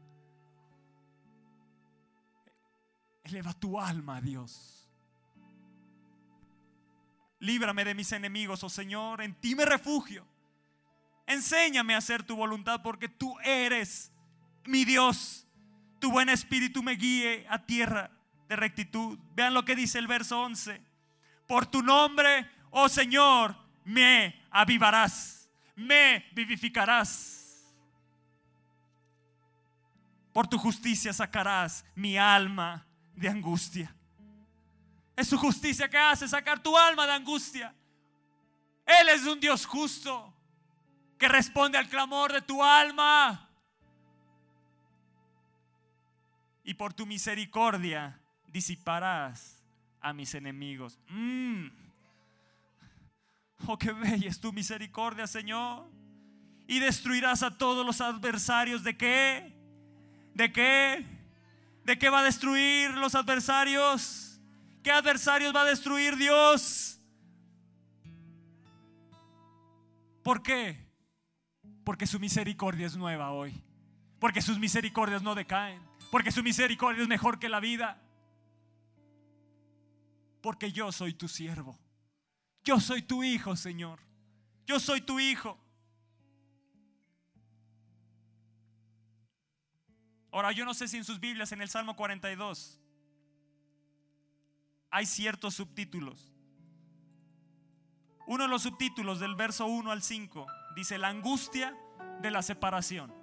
A: Eleva tu alma Dios. Líbrame de mis enemigos, oh Señor, en ti me refugio. Enséñame a hacer tu voluntad porque tú eres mi Dios tu buen espíritu me guíe a tierra de rectitud. Vean lo que dice el verso 11. Por tu nombre, oh Señor, me avivarás, me vivificarás. Por tu justicia sacarás mi alma de angustia. Es su justicia que hace sacar tu alma de angustia. Él es un Dios justo que responde al clamor de tu alma. Y por tu misericordia disiparás a mis enemigos. Mm. Oh, qué bella es tu misericordia, Señor. Y destruirás a todos los adversarios. ¿De qué? ¿De qué? ¿De qué va a destruir los adversarios? ¿Qué adversarios va a destruir Dios? ¿Por qué? Porque su misericordia es nueva hoy. Porque sus misericordias no decaen porque su misericordia es mejor que la vida. Porque yo soy tu siervo. Yo soy tu hijo, Señor. Yo soy tu hijo. Ahora, yo no sé si en sus Biblias, en el Salmo 42, hay ciertos subtítulos. Uno de los subtítulos del verso 1 al 5 dice la angustia de la separación.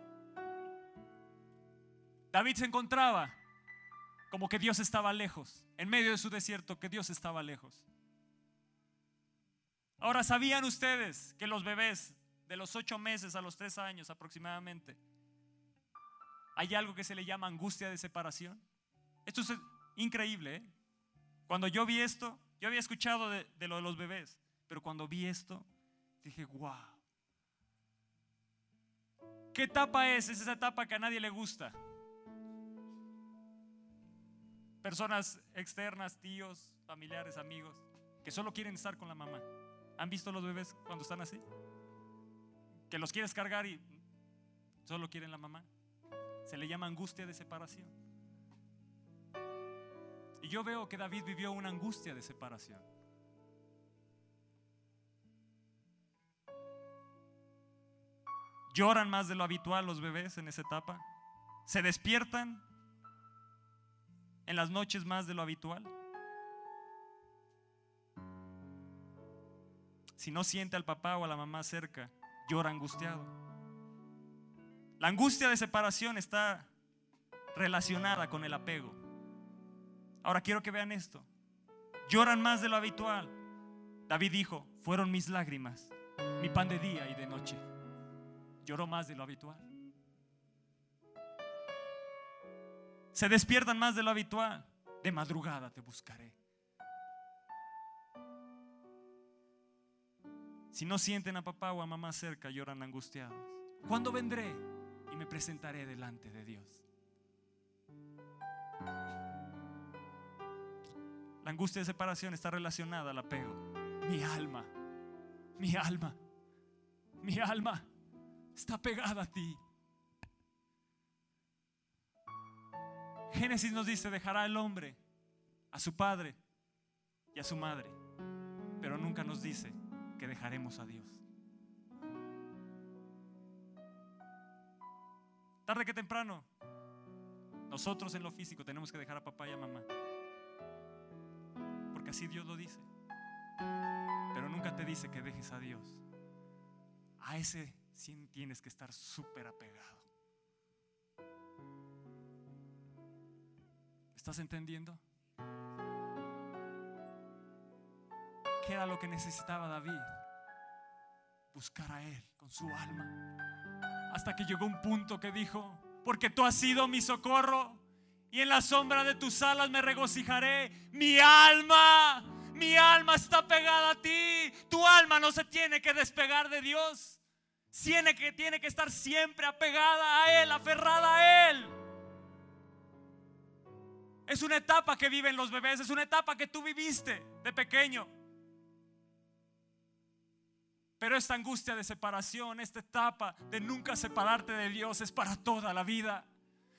A: David se encontraba como que Dios estaba lejos, en medio de su desierto, que Dios estaba lejos. Ahora, ¿sabían ustedes que los bebés de los ocho meses a los tres años aproximadamente, hay algo que se le llama angustia de separación? Esto es increíble. ¿eh? Cuando yo vi esto, yo había escuchado de, lo de los bebés, pero cuando vi esto, dije, wow. ¿Qué etapa es? Es esa etapa que a nadie le gusta. Personas externas, tíos, familiares, amigos, que solo quieren estar con la mamá. ¿Han visto los bebés cuando están así? Que los quieres cargar y solo quieren la mamá. Se le llama angustia de separación. Y yo veo que David vivió una angustia de separación. Lloran más de lo habitual los bebés en esa etapa. Se despiertan en las noches más de lo habitual. Si no siente al papá o a la mamá cerca, llora angustiado. La angustia de separación está relacionada con el apego. Ahora quiero que vean esto. Lloran más de lo habitual. David dijo, fueron mis lágrimas, mi pan de día y de noche. Lloró más de lo habitual. Se despiertan más de lo habitual. De madrugada te buscaré. Si no sienten a papá o a mamá cerca, lloran angustiados. ¿Cuándo vendré? Y me presentaré delante de Dios. La angustia de separación está relacionada al apego. Mi alma, mi alma, mi alma está pegada a ti. Génesis nos dice, dejará el hombre a su padre y a su madre, pero nunca nos dice que dejaremos a Dios. Tarde que temprano, nosotros en lo físico tenemos que dejar a papá y a mamá, porque así Dios lo dice, pero nunca te dice que dejes a Dios. A ese sí tienes que estar súper apegado. ¿Estás entendiendo? ¿Qué era lo que necesitaba David? Buscar a Él con su alma. Hasta que llegó un punto que dijo, porque tú has sido mi socorro y en la sombra de tus alas me regocijaré. Mi alma, mi alma está pegada a ti. Tu alma no se tiene que despegar de Dios. Tiene que, tiene que estar siempre apegada a Él, aferrada a Él. Es una etapa que viven los bebés, es una etapa que tú viviste de pequeño. Pero esta angustia de separación, esta etapa de nunca separarte de Dios es para toda la vida.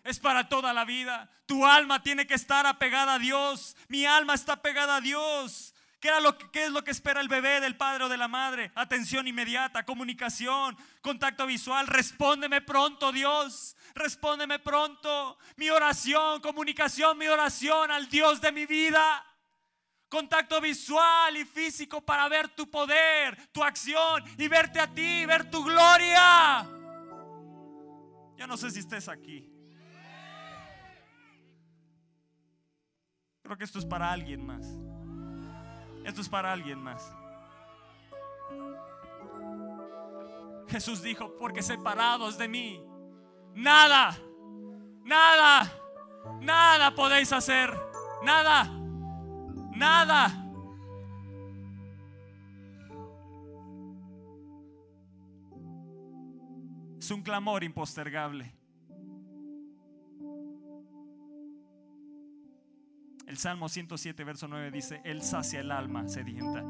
A: Es para toda la vida. Tu alma tiene que estar apegada a Dios. Mi alma está pegada a Dios. ¿Qué, era lo que, ¿Qué es lo que espera el bebé del padre o de la madre? Atención inmediata, comunicación, contacto visual. Respóndeme pronto, Dios. Respóndeme pronto. Mi oración, comunicación, mi oración al Dios de mi vida. Contacto visual y físico para ver tu poder, tu acción y verte a ti, ver tu gloria. Yo no sé si estés aquí. Creo que esto es para alguien más. Esto es para alguien más. Jesús dijo, porque separados de mí, nada, nada, nada podéis hacer. Nada, nada. Es un clamor impostergable. El Salmo 107, verso 9 dice, Él sacia el alma sedienta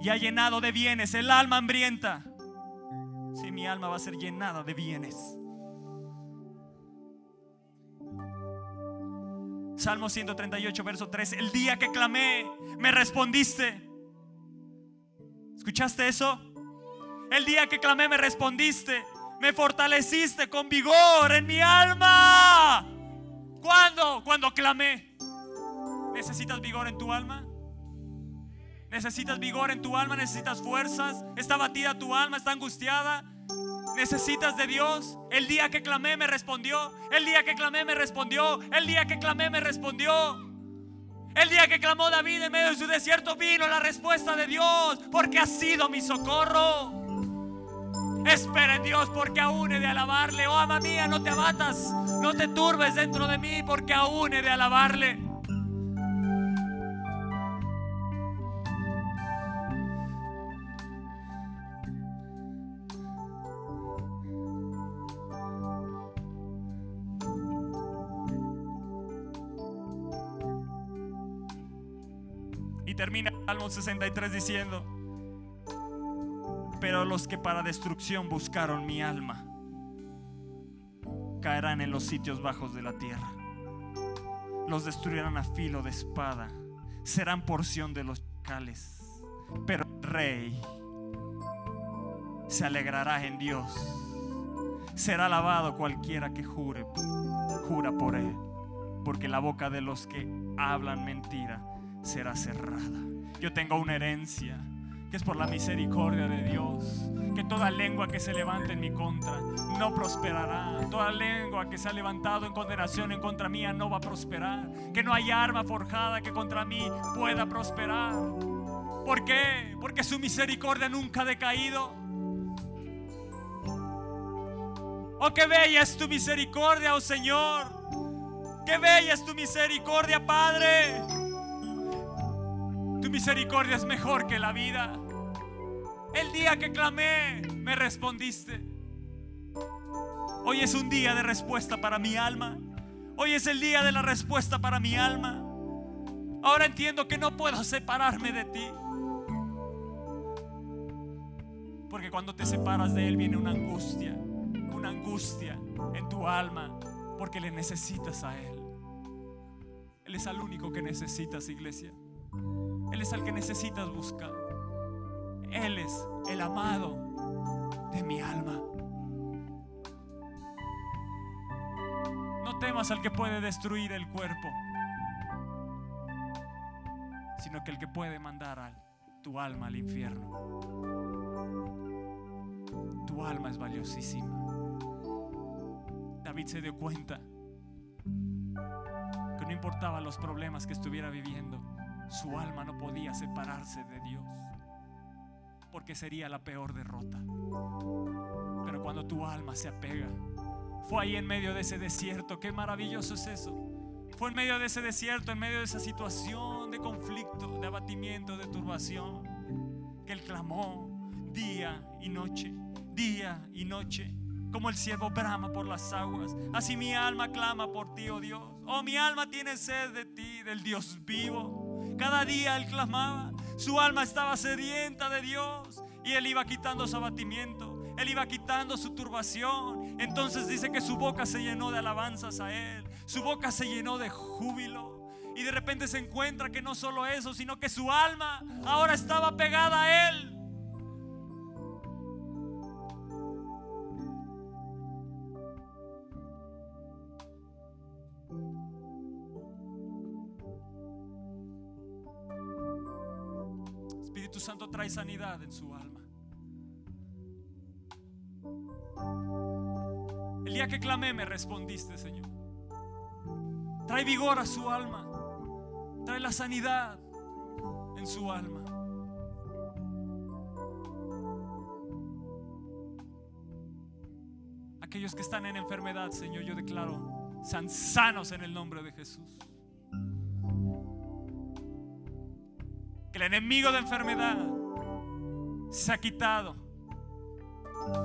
A: y ha llenado de bienes el alma hambrienta. Si mi alma va a ser llenada de bienes. Salmo 138, verso 3, el día que clamé, me respondiste. ¿Escuchaste eso? El día que clamé, me respondiste. Me fortaleciste con vigor en mi alma. ¿Cuándo? Cuando clamé. ¿Necesitas vigor en tu alma? ¿Necesitas vigor en tu alma? ¿Necesitas fuerzas? ¿Está batida tu alma? ¿Está angustiada? ¿Necesitas de Dios? El día que clamé me respondió. El día que clamé me respondió. El día que clamé me respondió. El día que clamó David en medio de su desierto vino la respuesta de Dios porque ha sido mi socorro. Espera en Dios porque aún he de alabarle. Oh, ama mía, no te abatas, no te turbes dentro de mí porque aún he de alabarle. Termina Salmo 63 diciendo, pero los que para destrucción buscaron mi alma caerán en los sitios bajos de la tierra. Los destruirán a filo de espada, serán porción de los chacales. Pero el rey se alegrará en Dios. Será alabado cualquiera que jure, jura por él, porque la boca de los que hablan mentira será cerrada. Yo tengo una herencia que es por la misericordia de Dios. Que toda lengua que se levante en mi contra no prosperará. Toda lengua que se ha levantado en condenación en contra mía no va a prosperar. Que no hay arma forjada que contra mí pueda prosperar. ¿Por qué? Porque su misericordia nunca ha decaído. Oh, qué bella es tu misericordia, oh Señor. Qué bella es tu misericordia, Padre. Tu misericordia es mejor que la vida. El día que clamé, me respondiste. Hoy es un día de respuesta para mi alma. Hoy es el día de la respuesta para mi alma. Ahora entiendo que no puedo separarme de ti. Porque cuando te separas de Él viene una angustia, una angustia en tu alma, porque le necesitas a Él. Él es el único que necesitas, iglesia. Es el que necesitas buscar. Él es el amado de mi alma. No temas al que puede destruir el cuerpo, sino que el que puede mandar a tu alma al infierno. Tu alma es valiosísima. David se dio cuenta que no importaba los problemas que estuviera viviendo, su alma no podía separarse de Dios, porque sería la peor derrota. Pero cuando tu alma se apega, fue ahí en medio de ese desierto, qué maravilloso es eso. Fue en medio de ese desierto, en medio de esa situación de conflicto, de abatimiento, de turbación, que él clamó día y noche, día y noche, como el siervo brama por las aguas. Así mi alma clama por ti, oh Dios. Oh, mi alma tiene sed de ti, del Dios vivo. Cada día él clamaba, su alma estaba sedienta de Dios y él iba quitando su abatimiento. Él iba quitando su turbación. Entonces dice que su boca se llenó de alabanzas a Él. Su boca se llenó de júbilo. Y de repente se encuentra que no solo eso, sino que su alma ahora estaba pegada a Él. Espíritu Santo trae sanidad en su alma. El día que clamé me respondiste, Señor. Trae vigor a su alma. Trae la sanidad en su alma. Aquellos que están en enfermedad, Señor, yo declaro, sean sanos en el nombre de Jesús. Que el enemigo de enfermedad se ha quitado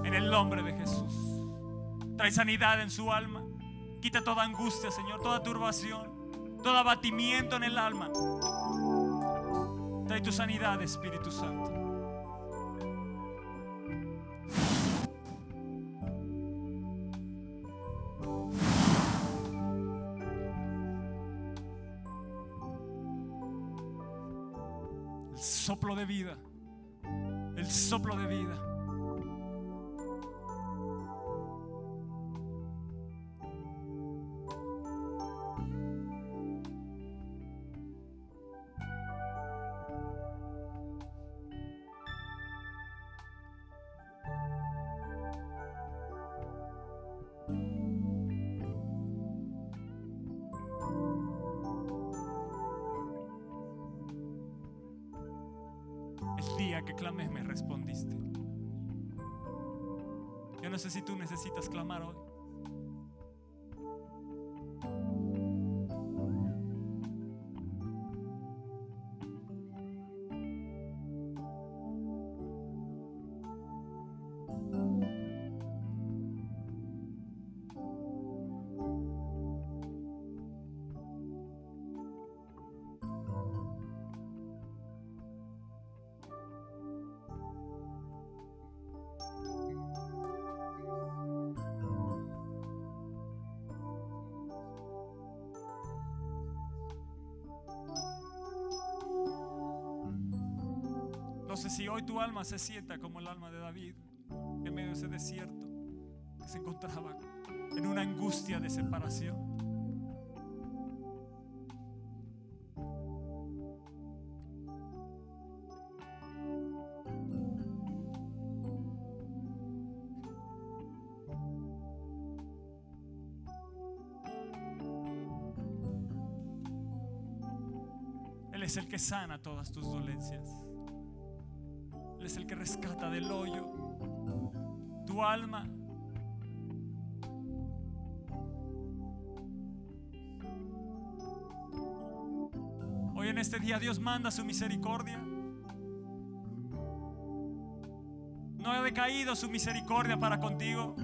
A: en el nombre de Jesús. Trae sanidad en su alma. Quita toda angustia, Señor, toda turbación, todo abatimiento en el alma. Trae tu sanidad, Espíritu Santo. De vida. El soplo de vida. No sé si tú necesitas clamar hoy. Sienta como el alma de David en medio de ese desierto que se encontraba en una angustia de separación. Él es el que sana todas tus dolencias. Que rescata del hoyo tu alma. Hoy en este día Dios manda su misericordia. No ha decaído su misericordia para contigo.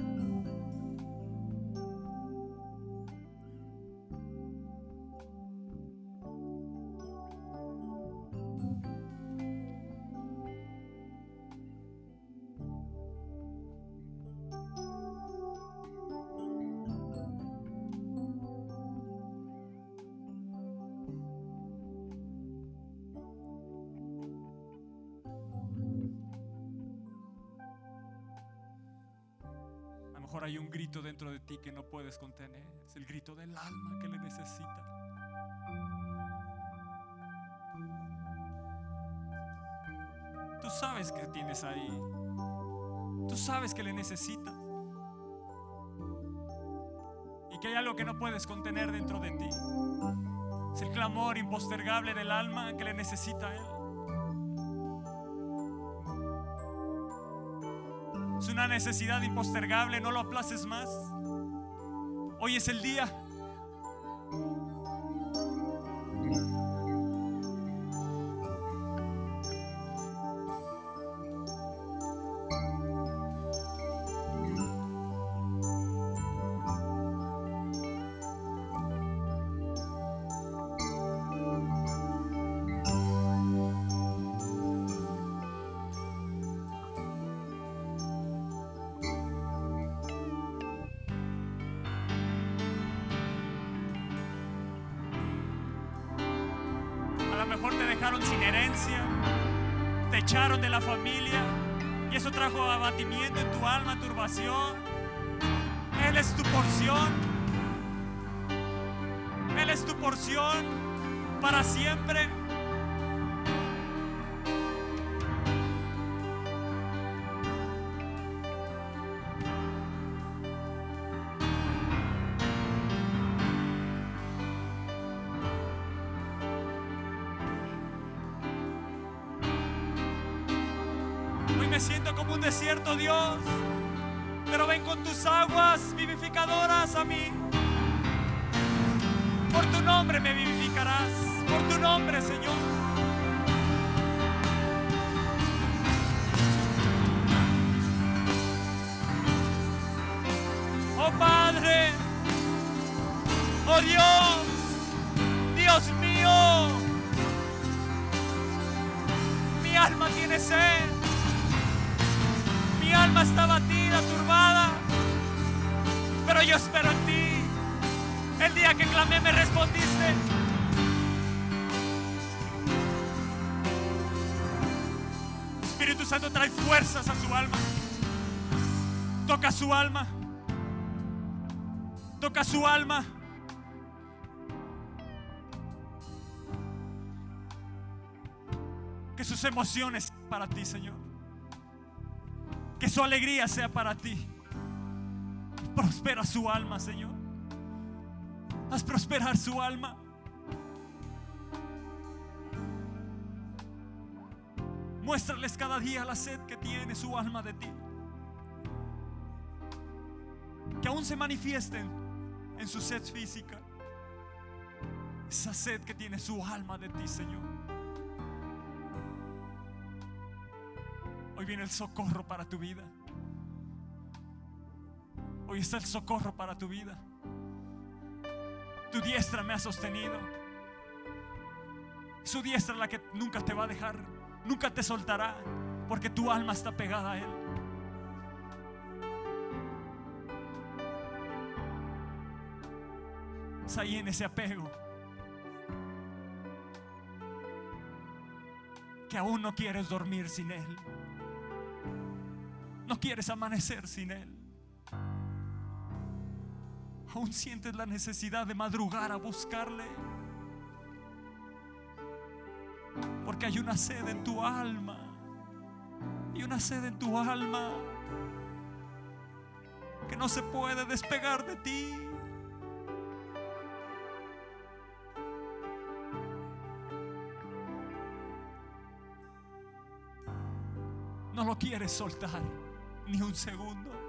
A: Ti que no puedes contener. Es el grito del alma que le necesita. Tú sabes que tienes ahí. Tú sabes que le necesitas. Y que hay algo que no puedes contener dentro de ti. Es el clamor impostergable del alma que le necesita a Él. Es una necesidad impostergable, no lo aplaces más. Hoy es el día. Vivificadoras a mí. Por tu nombre me vivificarás. Por tu nombre, Señor. Oh Padre. Oh Dios. Dios mío. Mi alma tiene sed. Mi alma está batida, turbada. Pero yo espero en ti. El día que clamé me respondiste. Espíritu Santo trae fuerzas a su alma. Toca su alma. Toca su alma. Que sus emociones para ti, Señor. Que su alegría sea para ti. Prospera su alma, Señor. Haz prosperar su alma. Muéstrales cada día la sed que tiene su alma de ti. Que aún se manifiesten en su sed física. Esa sed que tiene su alma de ti, Señor. Hoy viene el socorro para tu vida. Hoy está el socorro para tu vida. Tu diestra me ha sostenido. Su diestra es la que nunca te va a dejar, nunca te soltará, porque tu alma está pegada a Él. Es ahí en ese apego que aún no quieres dormir sin Él. No quieres amanecer sin Él. Aún sientes la necesidad de madrugar a buscarle. Porque hay una sed en tu alma. Y una sed en tu alma que no se puede despegar de ti. No lo quieres soltar ni un segundo.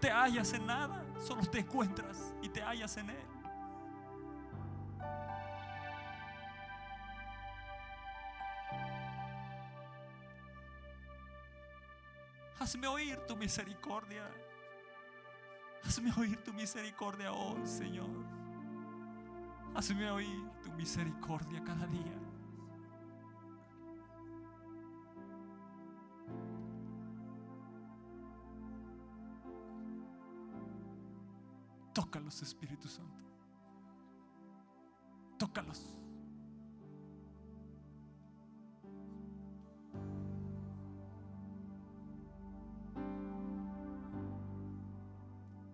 A: Te hallas en nada, solo te encuentras y te hallas en Él. Hazme oír tu misericordia. Hazme oír tu misericordia hoy, Señor. Hazme oír tu misericordia cada día. Tócalos, Espíritu Santo. Tócalos.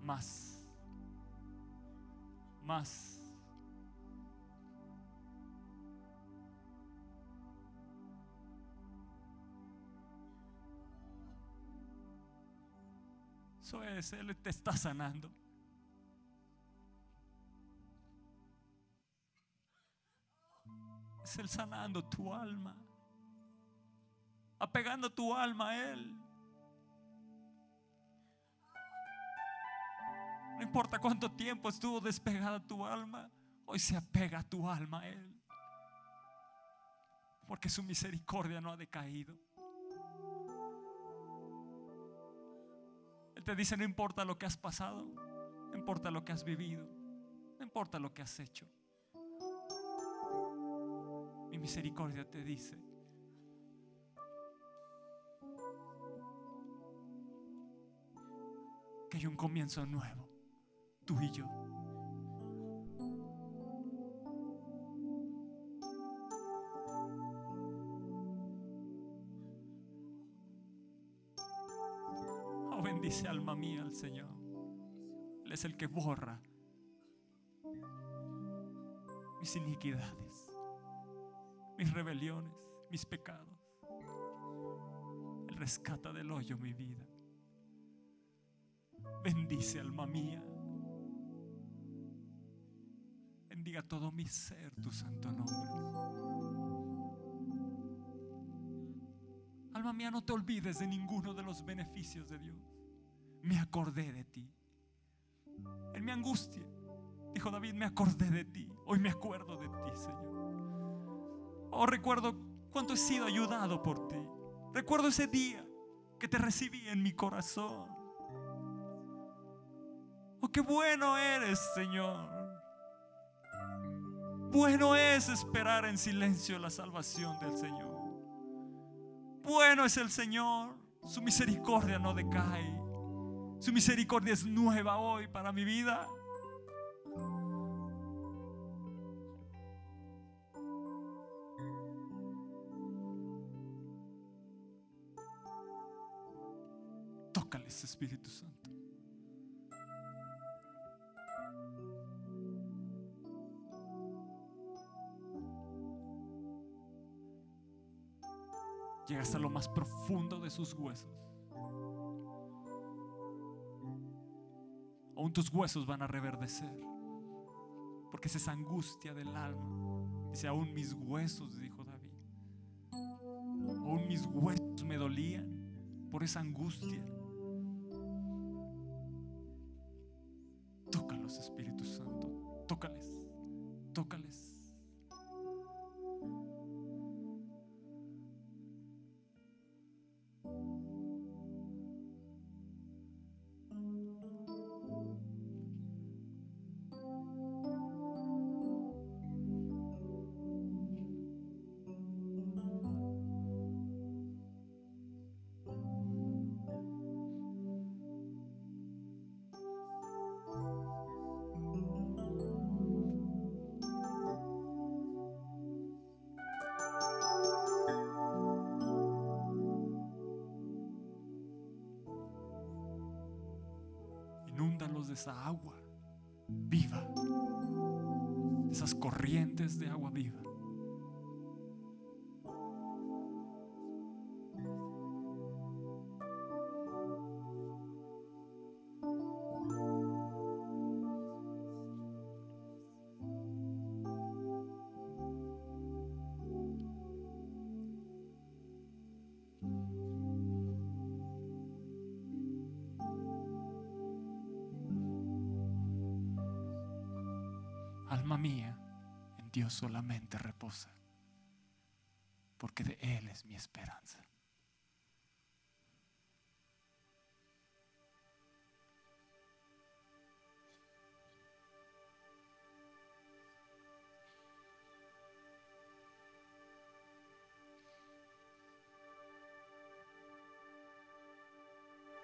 A: Más. Más. Eso es, Él te está sanando. Él sanando tu alma. Apegando tu alma a Él. No importa cuánto tiempo estuvo despegada tu alma, hoy se apega tu alma a Él. Porque su misericordia no ha decaído. Él te dice, no importa lo que has pasado, no importa lo que has vivido, no importa lo que has hecho. Mi misericordia te dice, que hay un comienzo nuevo, tú y yo. Oh, bendice alma mía al Señor. Él es el que borra mis iniquidades, mis rebeliones, mis pecados. Él rescata del hoyo mi vida. Bendice alma mía. Bendiga todo mi ser tu santo nombre. Alma mía, no te olvides de ninguno de los beneficios de Dios. Me acordé de ti. En mi angustia, dijo David, me acordé de ti. Hoy me acuerdo de ti, Señor. Oh, recuerdo cuánto he sido ayudado por ti. Recuerdo ese día que te recibí en mi corazón. Oh, qué bueno eres, Señor. Bueno es esperar en silencio la salvación del Señor. Bueno es el Señor. Su misericordia no decae. Su misericordia es nueva hoy para mi vida. Espíritu Santo. Llega hasta lo más profundo de sus huesos. Aún tus huesos van a reverdecer. Porque es esa angustia del alma. Dice, aún mis huesos, dijo David. Aún mis huesos me dolían por esa angustia. Espíritu Santo. Tócales. Tócales. Inúndalos de esa agua viva, esas corrientes de agua viva. Solamente reposa, porque de Él es mi esperanza.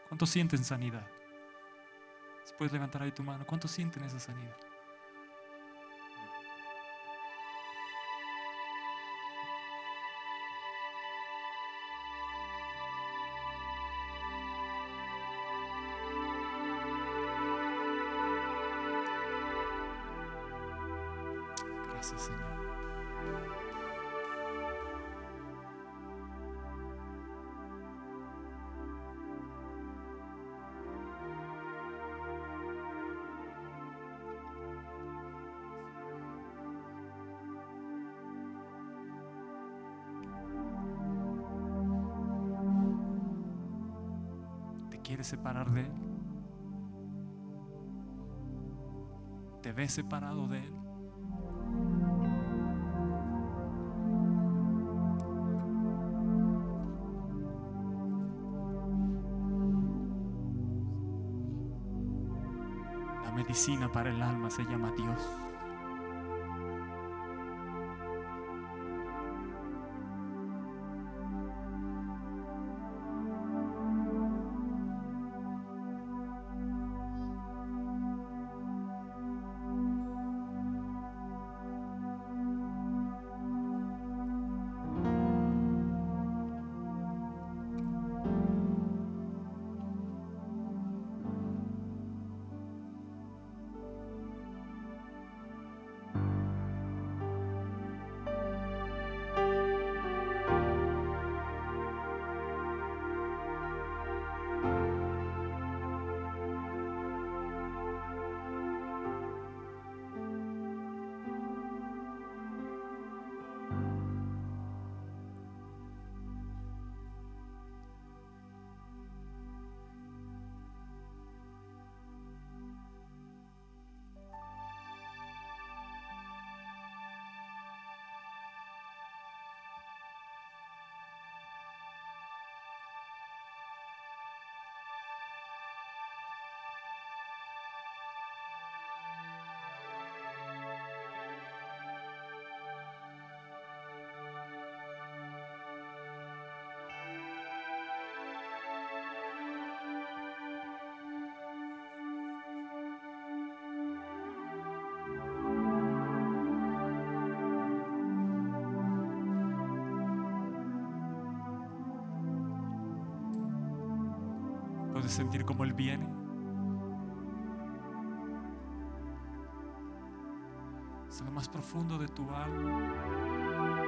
A: ¿Cuántos sienten sanidad? Si puedes levantar ahí tu mano, ¿cuántos sienten esa sanidad? ¿Te ves separado de Él? La medicina para el alma se llama Dios. Sentir como Él viene. Es lo más profundo de tu alma.